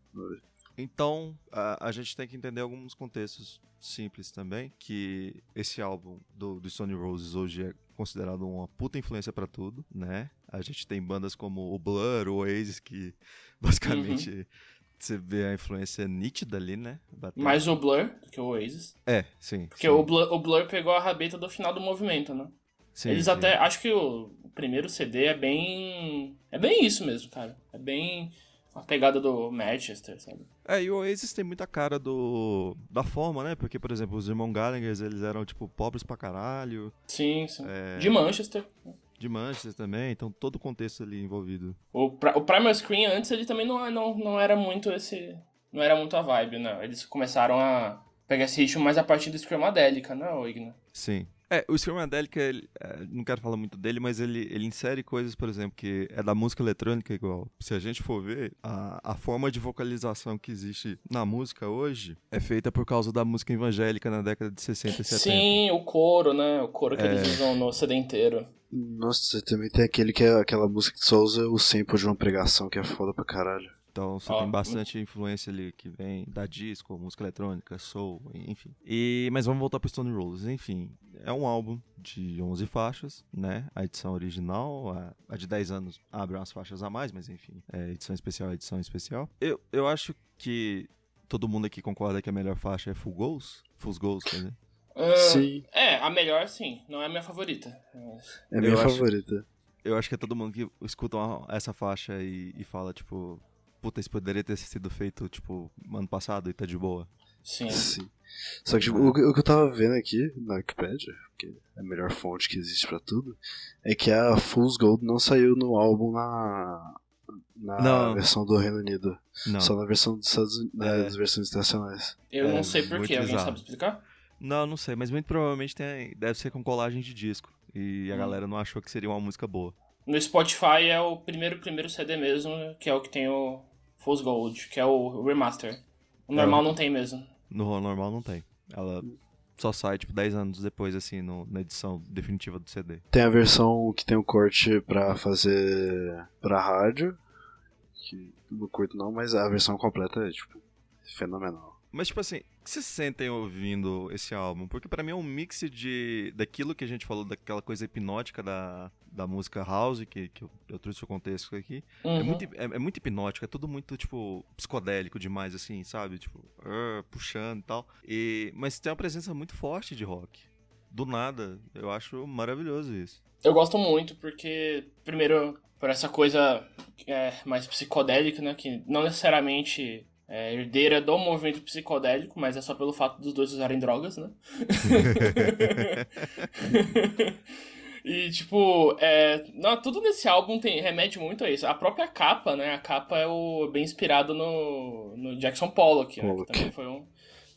Speaker 1: Então, a, a, gente tem que entender alguns contextos simples também, que esse álbum do, do Stone Roses hoje é considerado uma puta influência para tudo, né? A gente tem bandas como o Blur, o Oasis, que basicamente uhum. você vê a influência nítida ali, né?
Speaker 2: Batendo. Mais o Blur do que o Oasis.
Speaker 1: É, sim.
Speaker 2: Porque
Speaker 1: sim.
Speaker 2: O, Blur, o Blur pegou a rabeta do final do movimento, né? Sim, Eles sim. até. Acho que o primeiro CD é bem. É bem isso mesmo, cara. É bem a pegada do Manchester, sabe?
Speaker 1: É, e o Oasis tem muita cara do da forma, né? Porque, por exemplo, os irmãos Gallagher, eles eram, tipo, pobres pra caralho.
Speaker 2: Sim, sim. É... De Manchester.
Speaker 1: De Manchester também, então todo o contexto ali envolvido.
Speaker 2: O, o Primal Screen antes, ele também não, não, não era muito esse... Não era muito a vibe, né? Eles começaram a pegar esse ritmo mais a partir do Screamadelica, né, Igna?
Speaker 1: Sim. É, o Screamadelica, ele, é, não quero falar muito dele, mas ele, ele insere coisas, por exemplo, que é da música eletrônica igual. Se a gente for ver, a, a forma de vocalização que existe na música hoje é feita por causa da música evangélica na década de 60 e 70.
Speaker 2: Sim, o coro, né? O coro que é... eles usam no CD inteiro.
Speaker 3: Nossa, também tem aquele que é aquela música que só usa o sample de uma pregação que é foda pra caralho.
Speaker 1: Então você oh. tem bastante influência ali que vem da disco, música eletrônica, soul, enfim. E, mas vamos voltar pro Stone Roses. Enfim, é um álbum de 11 faixas, né? A edição original, a, a de 10 anos, abre umas faixas a mais, mas enfim, é edição especial, edição especial. Eu, eu acho que todo mundo aqui concorda que a melhor faixa é Full Goals? Full Goals, quer dizer?
Speaker 2: Uh, sim. É, a melhor sim, não é a minha favorita.
Speaker 3: Mas... É a minha eu favorita.
Speaker 1: Acho, eu acho que é todo mundo que escuta uma, essa faixa e, e fala, tipo, puta, isso poderia ter sido feito, tipo, ano passado e tá de boa.
Speaker 2: Sim.
Speaker 3: Sim. Só que tipo, o, o, que eu tava vendo aqui na Wikipedia, que é a melhor fonte que existe para tudo, é que a Fool's Gold não saiu no álbum na, na não. versão do Reino Unido. Não. Só na versão dos Estados Unidos, é. das versões internacionais.
Speaker 2: Eu é, não sei porquê, alguém sabe explicar?
Speaker 1: Não, não sei, mas muito provavelmente tem, deve ser com colagem de disco. E a hum. galera não achou que seria uma música boa.
Speaker 2: No Spotify é o primeiro primeiro CD mesmo, que é o que tem o Fool's Gold, que é o remaster. O normal é, não tem mesmo.
Speaker 1: No normal não tem. Ela só sai, tipo, 10 anos depois, assim, no, na edição definitiva do CD.
Speaker 3: Tem a versão que tem o corte pra fazer pra rádio, que não curto não, mas a versão completa é, tipo, fenomenal.
Speaker 1: Mas, tipo assim, o que vocês sentem ouvindo esse álbum? Porque para mim é um mix de daquilo que a gente falou, daquela coisa hipnótica da, da música house, que, que eu, eu trouxe o contexto aqui. É uhum. É, muito, é, é, muito hipnótico, é tudo muito, tipo, psicodélico demais, assim, sabe? Tipo, uh, puxando e tal. E, mas tem uma presença muito forte de rock. Do nada. Eu acho maravilhoso isso.
Speaker 2: Eu gosto muito, porque, primeiro, por essa coisa é, mais psicodélica, né? Que não necessariamente é, herdeira do movimento psicodélico, mas é só pelo fato dos dois usarem drogas, né? e, tipo, é, não, tudo nesse álbum tem, remete muito a isso. A própria capa, né? A capa é o, bem inspirado no, no Jackson Pollock, né? Que também foi um.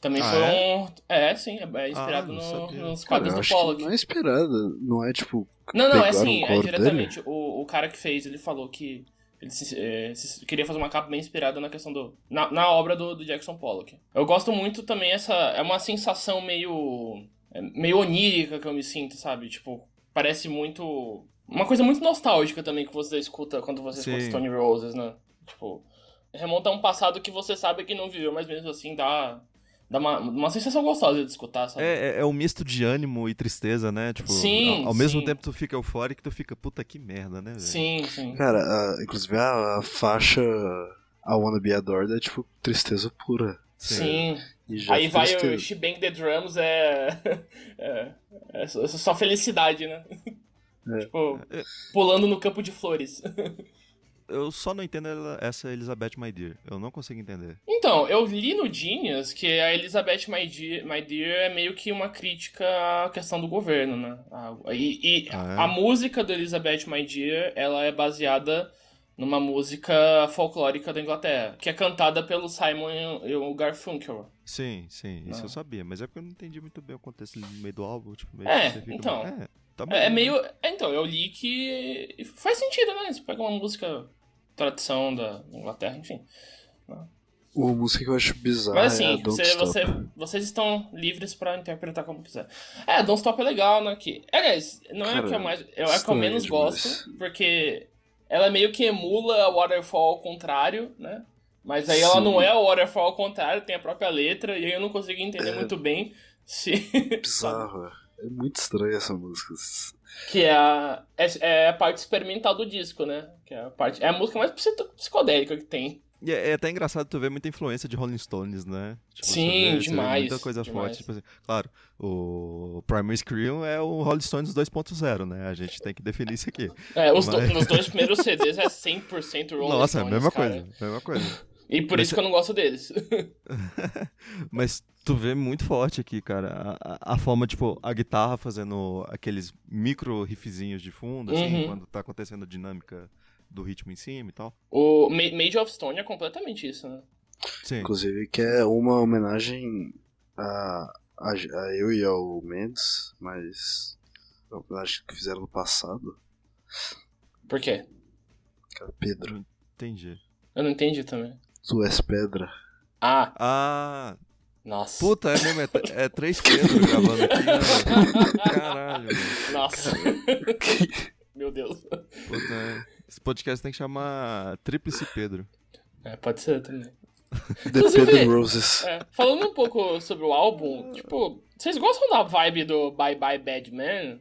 Speaker 2: Também ah, foi é? um. É, sim, é, é inspirado ah, no, nos quadros do Pollock.
Speaker 3: não é inspirado, não é tipo.
Speaker 2: Não, não, é assim, é diretamente. O, o cara que fez, ele falou que ele se, é, se, queria fazer uma capa bem inspirada na questão do. Na, na obra do, do, Jackson Pollock. Eu gosto muito também essa. É uma sensação meio. É, meio onírica que eu me sinto, sabe? Tipo, parece muito. Uma coisa muito nostálgica também que você escuta quando você Sim. escuta Stone Roses, né? Tipo, remonta a um passado que você sabe que não viveu, mas mesmo assim dá, dá uma, uma sensação gostosa de escutar, sabe?
Speaker 1: É, é, é um misto de ânimo e tristeza, né? Tipo, sim, ao, ao mesmo tempo tu fica eufórico tu fica, puta que merda, né? Véio?
Speaker 2: Sim, sim.
Speaker 3: Cara, a, inclusive a, a, faixa I Wanna Be Adored é tipo tristeza pura.
Speaker 2: Sim. Aí vai o She Bang the Drums, é, é, é só felicidade, né? É. tipo, pulando no campo de flores.
Speaker 1: eu só não entendo essa Elizabeth My Dear. Eu não consigo entender.
Speaker 2: Então, eu li no Genius que a Elizabeth My Dear, My Dear é meio que uma crítica à questão do governo, né? E, e ah, é? a música do Elizabeth My Dear, ela é baseada numa música folclórica da Inglaterra, que é cantada pelo Simon e o Garfunkel.
Speaker 1: Sim, sim, isso ah. eu sabia, mas é porque eu não entendi muito bem o contexto no meio do álbum, tipo,
Speaker 2: meio É, então. É, Tá bom, é, é meio. É, então, eu li que faz sentido, né? Você pega uma música tradição da Inglaterra, enfim. Né?
Speaker 3: Uma música que eu acho bizarra.
Speaker 2: Mas assim,
Speaker 3: é
Speaker 2: você, você, vocês estão livres pra interpretar como quiser. É, Don't Stop é legal, né? Que, aliás, não é o que eu mais. Eu, é que eu menos demais. gosto, porque ela meio que emula a Waterfall ao contrário, né? Mas aí Sim. ela não é a Waterfall ao contrário, tem a própria letra, e aí eu não consigo entender é... muito bem se.
Speaker 3: Bizarro. é muito estranha essa música.
Speaker 2: Que é a, é, é, a parte experimental do disco, né? Que é a, parte, é a música mais psicodélica que tem.
Speaker 1: E é, é, até engraçado tu ver muita influência de Rolling Stones, né?
Speaker 2: Tipo, Sim, vê, demais.
Speaker 1: Muita coisa
Speaker 2: demais.
Speaker 1: forte. Tipo assim, claro, o Primary Scream é o Rolling Stones 2.0, né? A gente tem que definir isso aqui.
Speaker 2: É, os, Mas... do, os dois primeiros CDs é 100% Rolling
Speaker 1: Nossa,
Speaker 2: Stones,
Speaker 1: é a mesma
Speaker 2: cara.
Speaker 1: coisa, mesma coisa.
Speaker 2: E por Mas... isso que eu não gosto deles.
Speaker 1: Mas tu vê muito forte aqui, cara, a, a, forma, tipo, a guitarra fazendo aqueles micro riffzinhos de fundo, assim, uhum. quando tá acontecendo a dinâmica do ritmo em cima e tal.
Speaker 2: O Made of Stone é completamente isso, né?
Speaker 3: Sim. Inclusive que é uma homenagem a, a, a eu e ao Mendes, mas eu acho que fizeram no passado.
Speaker 2: Por quê?
Speaker 3: Cara, Pedro.
Speaker 1: Entendi.
Speaker 2: Eu não entendi também.
Speaker 3: Tu és pedra.
Speaker 2: Ah.
Speaker 1: Ah.
Speaker 2: Nossa.
Speaker 1: Puta, é mesmo, é, é três Pedro gravando aqui, né? Caralho.
Speaker 2: Nossa. Meu Deus.
Speaker 1: Puta, é. Esse podcast tem que chamar Tríplice Pedro.
Speaker 2: É, pode ser também.
Speaker 3: The Pedro Roses.
Speaker 2: É, falando um pouco sobre o álbum, tipo, vocês gostam da vibe do Bye Bye Bad Man?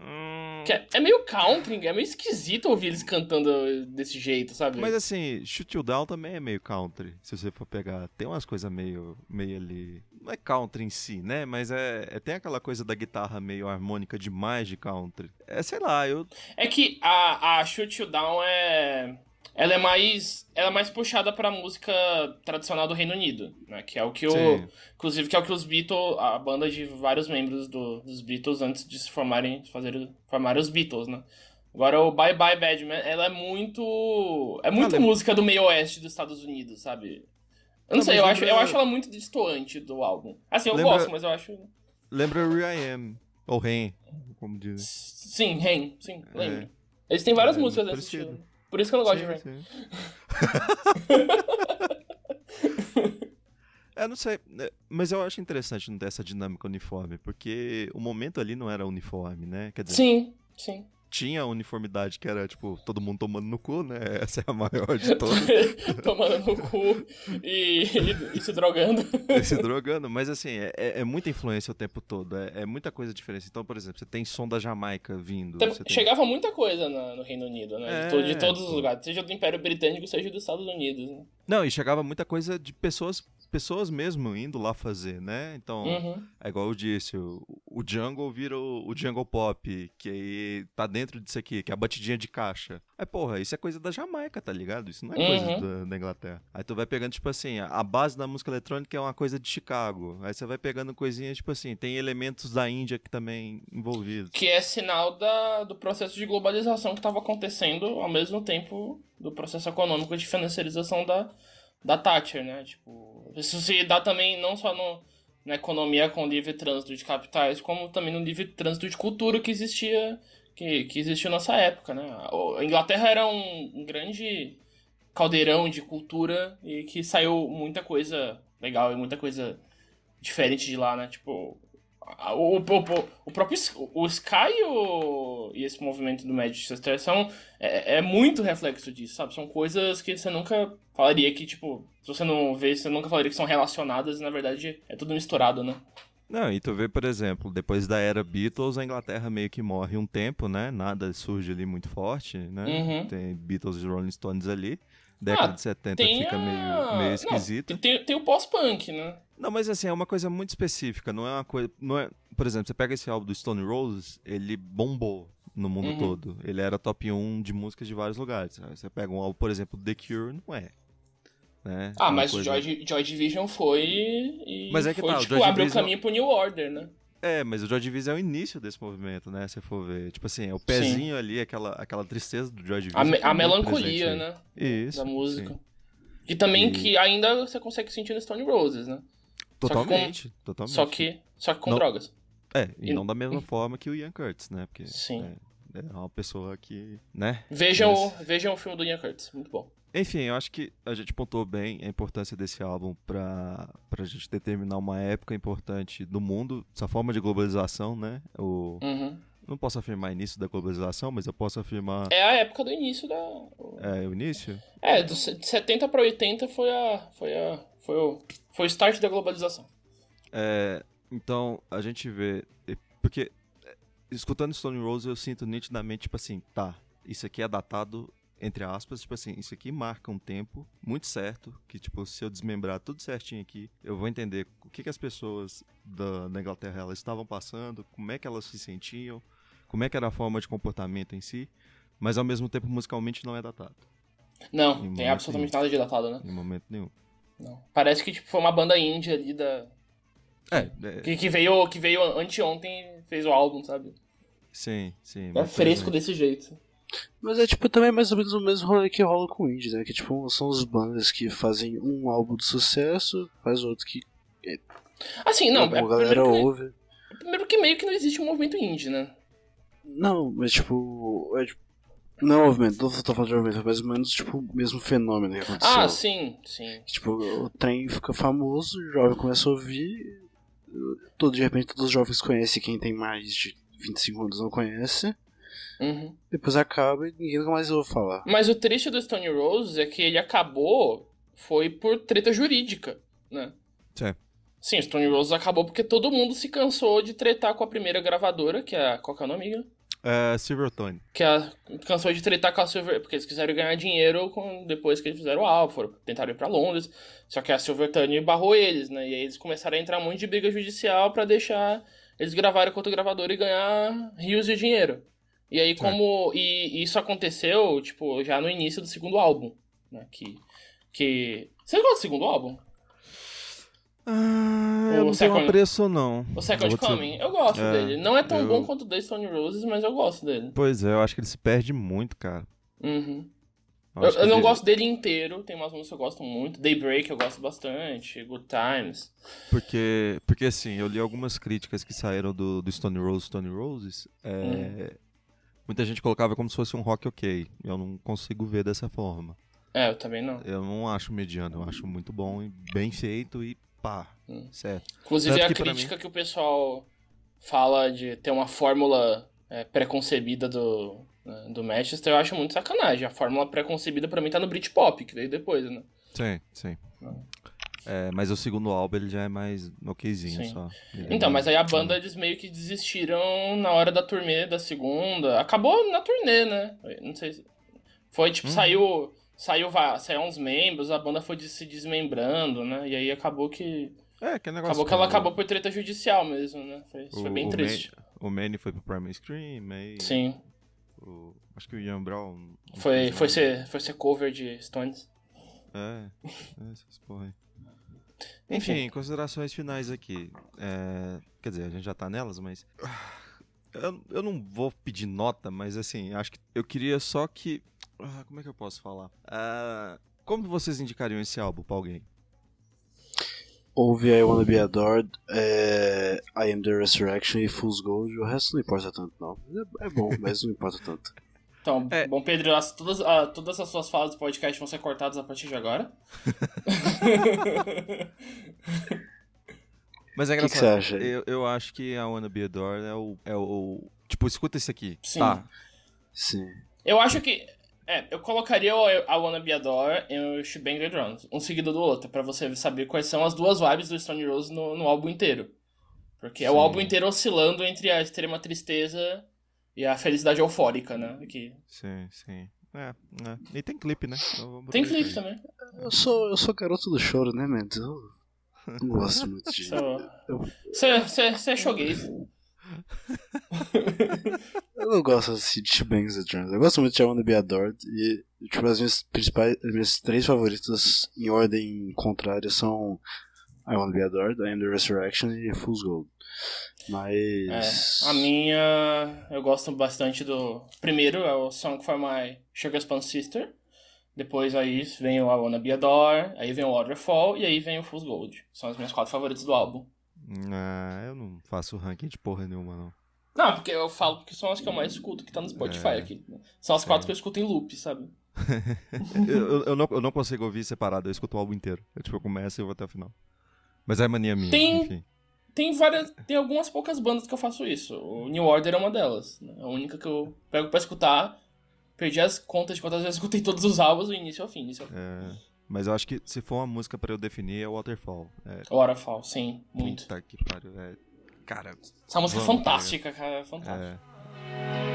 Speaker 2: Hum... É, é, meio country, é meio esquisito ouvir eles cantando desse jeito, sabe?
Speaker 1: Mas assim, Shoot You Down também é meio country, se você for pegar. Tem umas coisas meio, meio ali. Não é country em si, né? Mas é, é, tem aquela coisa da guitarra meio harmônica demais de country. É, sei lá, eu.
Speaker 2: É que a, a Shoot You Down é ela é mais ela é mais puxada para música tradicional do Reino Unido, né? Que é o que o Sim. inclusive que é o que os Beatles, a banda de vários membros do, dos Beatles antes de se formarem, fazer formarem os Beatles, né? Agora o Bye Bye Badman, ela é muito é muito ah, música do meio oeste dos Estados Unidos, sabe? Eu não, não sei, eu acho, eu acho ela muito distoante do álbum. Assim, eu lembra... gosto, mas eu acho
Speaker 1: Lembra I Am ou Rain, como dizem.
Speaker 2: Sim, Rain, sim, lembro. É. Eles têm várias é, músicas desse estilo. Por isso que eu não gosto sim, de Rain.
Speaker 1: É, não sei, né, mas eu acho interessante não ter essa dinâmica uniforme, porque o momento ali não era uniforme, né? Quer dizer,
Speaker 2: sim, sim
Speaker 1: tinha a uniformidade que era, tipo, todo mundo tomando no cu, né? Essa é a maior de todas.
Speaker 2: tomando no cu e, e, e, se drogando.
Speaker 1: e se drogando, mas assim, é, é, é muita influência o tempo todo, é, é, muita coisa diferente. Então, por exemplo, você tem som da Jamaica vindo. Tem,
Speaker 2: chegava muita coisa no, no Reino Unido, né? De, to, de, todos os lugares, seja do Império Britânico, seja dos Estados Unidos. Né?
Speaker 1: Não, e chegava muita coisa de pessoas pessoas mesmo indo lá fazer, né? Então,
Speaker 2: uhum.
Speaker 1: é igual eu disse, o, o Jungle vira o, o, Jungle Pop, que aí tá dentro disso aqui, que é a batidinha de caixa. Aí, porra, isso é coisa da Jamaica, tá ligado? Isso não é coisa uhum. da, da, Inglaterra. Aí tu vai pegando, tipo assim, a base da música eletrônica é uma coisa de Chicago. Aí você vai pegando coisinhas, tipo assim, tem elementos da Índia que também envolvidos.
Speaker 2: Que é sinal da, do processo de globalização que estava acontecendo ao mesmo tempo do processo econômico de financiarização da, da Thatcher, né? Tipo, isso se dá também não só no, na economia com livre trânsito de capitais, como também no livre trânsito de cultura que existia que, que existiu nessa época, né? A Inglaterra era um grande caldeirão de cultura e que saiu muita coisa legal e muita coisa diferente de lá, né? Tipo, o, o, o, o próprio o Sky e, esse movimento do Manchester são é, é, muito reflexo disso, sabe? São coisas que você nunca falaria que, tipo, se você não vê, você nunca falaria que são relacionadas e na verdade é tudo misturado, né?
Speaker 1: Não, e tu vê, por exemplo, depois da era Beatles, a Inglaterra meio que morre um tempo, né? Nada surge ali muito forte, né?
Speaker 2: Uhum.
Speaker 1: Tem Beatles e Rolling Stones ali. Década ah, de 70 fica a... meio, meio esquisito.
Speaker 2: Não, tem, tem o pós-punk, né?
Speaker 1: Não, mas assim, é uma coisa muito específica, não é uma coisa. Não é, por exemplo, você pega esse álbum do Stone Roses, ele bombou no mundo uhum. todo. Ele era top 1 de músicas de vários lugares. Você pega um álbum, por exemplo, The Cure, não é. Né?
Speaker 2: Ah, mas coisa... Joy, Joy Division foi e
Speaker 1: mas é que
Speaker 2: foi,
Speaker 1: tá,
Speaker 2: tipo, abriu o caminho pro New Order, né?
Speaker 1: É, mas o Joy Division é o início desse movimento, né? Se for ver. Tipo assim, é o pezinho sim. ali, aquela, aquela tristeza do Joy Division.
Speaker 2: A, me, a melancolia, né?
Speaker 1: Isso.
Speaker 2: Da música. Sim. E também e... que ainda você consegue sentir no Stone Roses, né?
Speaker 1: Totalmente,
Speaker 2: só com,
Speaker 1: totalmente.
Speaker 2: Só que, só que com
Speaker 1: não,
Speaker 2: drogas.
Speaker 1: É, e, e, não da mesma forma que o Ian Curtis, né? Porque
Speaker 2: Sim.
Speaker 1: É, é uma pessoa que, né?
Speaker 2: Vejam, Mas... vejam o filme do Ian Curtis, muito bom.
Speaker 1: Enfim, eu acho que a gente pontuou bem a importância desse álbum pra, pra gente determinar uma época importante do mundo, essa forma de globalização, né? O,
Speaker 2: uhum.
Speaker 1: Não posso afirmar início da globalização, mas eu posso afirmar.
Speaker 2: É a época do início da.
Speaker 1: É, o início?
Speaker 2: É, de 70 para 80 foi a. Foi a. Foi o. Foi o start da globalização.
Speaker 1: É, então, a gente vê. Porque, é, escutando Stone Rose, eu sinto nitidamente, tipo assim, tá, isso aqui é datado entre aspas, tipo assim, isso aqui marca um tempo muito certo, que tipo, se eu desmembrar tudo certinho aqui, eu vou entender o que, que as pessoas da, da Inglaterra elas estavam passando, como é que elas se sentiam, como é que era a forma de comportamento em si, mas ao mesmo tempo musicalmente não é datado.
Speaker 2: Não, em tem absolutamente nenhum. nada de datado, né?
Speaker 1: Em momento nenhum.
Speaker 2: Não. Parece que tipo, foi uma banda índia ali da.
Speaker 1: É, é...
Speaker 2: Que, que, veio, que veio anteontem fez o álbum, sabe?
Speaker 1: Sim, sim.
Speaker 2: É fresco desse jeito.
Speaker 3: Mas é tipo também mais ou menos o mesmo rolê que rola com o indie, né? Que tipo, são as bandas que fazem um álbum de sucesso, faz outro que.
Speaker 2: Assim, não,
Speaker 3: a galera ouve.
Speaker 2: Primeiro que meio que não existe um movimento indie, né?
Speaker 3: Não, mas tipo. É, tipo não movimento, não tô falando de movimento, é mais ou menos tipo o mesmo fenômeno que aconteceu.
Speaker 2: Ah, sim, sim.
Speaker 3: Tipo, o trem fica famoso, o jovem começa a ouvir, todo, de repente todos os jovens conhecem, quem tem mais de 25 anos não conhece.
Speaker 2: Uhum.
Speaker 3: Depois acaba e ninguém nunca mais ouve falar.
Speaker 2: Mas o triste do Stone Roses é que ele acabou foi por treta jurídica, né?
Speaker 1: Sim.
Speaker 2: Sim, Stone Roses acabou porque todo mundo se cansou de tretar com a primeira gravadora, que é a. Qual que é o nome, amiga?
Speaker 1: É, Silvertone.
Speaker 2: Que a, cansou de tretar com a Silver. Porque eles quiseram ganhar dinheiro com, depois que eles fizeram o álbum, foram, tentaram ir pra Londres. Só que a Silvertone barrou eles, né? E aí eles começaram a entrar muito de briga judicial para deixar eles gravarem com outro gravador e ganhar rios de dinheiro. E aí, como. É. E, isso aconteceu, tipo, já no início do segundo álbum. Né? Que. que... Você gosta do segundo álbum?
Speaker 1: Ah, eu não Second... tenho apreço, não.
Speaker 2: O Second eu Coming? Eu gosto é, dele. Não é tão eu... bom quanto o The Stone Roses, mas eu gosto dele.
Speaker 1: Pois é, eu acho que ele se perde muito, cara.
Speaker 2: Uhum. Eu, eu, eu não ele... gosto dele inteiro, tem umas músicas que eu gosto muito. Daybreak eu gosto bastante, Good Times.
Speaker 1: Porque, porque assim, eu li algumas críticas que saíram do, do Stone Roses, Stone Roses. É, uhum muita gente colocava como se fosse um rock ok. Eu não consigo ver dessa forma.
Speaker 2: É, eu também não.
Speaker 1: Eu não acho mediano, eu acho muito bom e bem feito e pá, hum. certo.
Speaker 2: Inclusive Tanto a que crítica mim... que o pessoal fala de ter uma fórmula é, pré-concebida do, né, do Manchester, eu acho muito sacanagem. A fórmula pré-concebida pra mim tá no Britpop, que veio depois, né?
Speaker 1: Sim, sim. Hum. É, mas o segundo álbum ele já é mais okzinho Sim. só.
Speaker 2: Ele então, é mas aí a banda eles meio que desistiram na hora da turnê da segunda. Acabou na turnê, né? Não sei se... Foi tipo, hum. saiu. Saiu, saiu uns membros, a banda foi se desmembrando, né? E aí acabou que.
Speaker 1: É, que negócio.
Speaker 2: Acabou que ela acabou por treta judicial mesmo, né? Foi, isso o, foi bem triste.
Speaker 1: o Manny foi pro Primal Scream, aí.
Speaker 2: Sim.
Speaker 1: O, acho que o Ian Brown.
Speaker 2: Foi, foi, ser, foi ser cover de Stones.
Speaker 1: É, essas porra aí. Enfim, considerações finais aqui. É, quer dizer, a gente já tá nelas, mas. Eu, eu não vou pedir nota, mas assim, acho que eu queria só que. Ah, como é que eu posso falar? Uh, como vocês indicariam esse álbum pra alguém?
Speaker 3: Ouve I Wanna Be Adored, é, I Am The Resurrection e Fool's Gold. O resto não importa tanto, não. É, é bom, mas não importa tanto.
Speaker 2: Então, é. bom, Pedro, as, todas, uh, todas as suas falas do podcast vão ser cortadas a partir de agora.
Speaker 1: Mas é
Speaker 3: engraçado. O que, que, você acha?
Speaker 1: Eu, eu acho que a Wanna Be Adored é o, é o. Tipo, escuta isso aqui.
Speaker 2: Sim.
Speaker 1: Tá.
Speaker 3: Sim.
Speaker 2: Eu acho que. É, eu colocaria a Wanna Be Adored e o Shebang the Drums, um seguido do outro, para você saber quais são as duas vibes do Stone Rose no, no álbum inteiro. Porque Sim. é o álbum inteiro oscilando entre a extrema tristeza e a felicidade eufórica, né? Aqui.
Speaker 1: Sim, sim. É, é. E tem clipe, né?
Speaker 2: Então, tem clipe também.
Speaker 3: Eu sou, eu sou garoto do choro, né, Mendes? Eu não gosto muito de.
Speaker 2: Você é showgaze.
Speaker 3: eu não gosto assim, de Bangs the Drums. Eu gosto muito de I Wanna Be Adored. E tipo, as minhas principais. As minhas três favoritas em ordem contrária são I Wanna Be Adored, I Am the Resurrection e Fool's Gold. Mas.
Speaker 2: É, a minha. Eu gosto bastante do. Primeiro é o Song for My Sugar Spun Sister. Depois aí vem o I Wanna Be a Door, aí vem o Waterfall e aí vem o Fool's Gold. São as minhas quatro favoritas do álbum.
Speaker 1: Ah, eu não faço ranking de porra nenhuma, não.
Speaker 2: Não, porque eu falo que são as que eu mais escuto que tá no Spotify é. aqui. São as quatro é. que eu escuto em loop, sabe?
Speaker 1: eu, eu, não, eu não consigo ouvir separado, eu escuto o álbum inteiro. Eu, tipo, eu começo e eu vou até o final. Mas é mania minha,
Speaker 2: tem,
Speaker 1: enfim.
Speaker 2: Tem várias. Tem algumas poucas bandas que eu faço isso. O New Order é uma delas. Né? A única que eu pego pra escutar. Perdi as contas de quantas vezes eu escutei todos os álbuns do início ao fim. Início ao fim.
Speaker 1: É, mas eu acho que se for uma música pra eu definir é Waterfall. É,
Speaker 2: Waterfall, sim, muito.
Speaker 1: Puta que pariu. É, cara.
Speaker 2: Essa música é fantástica, cara. É fantástica. É.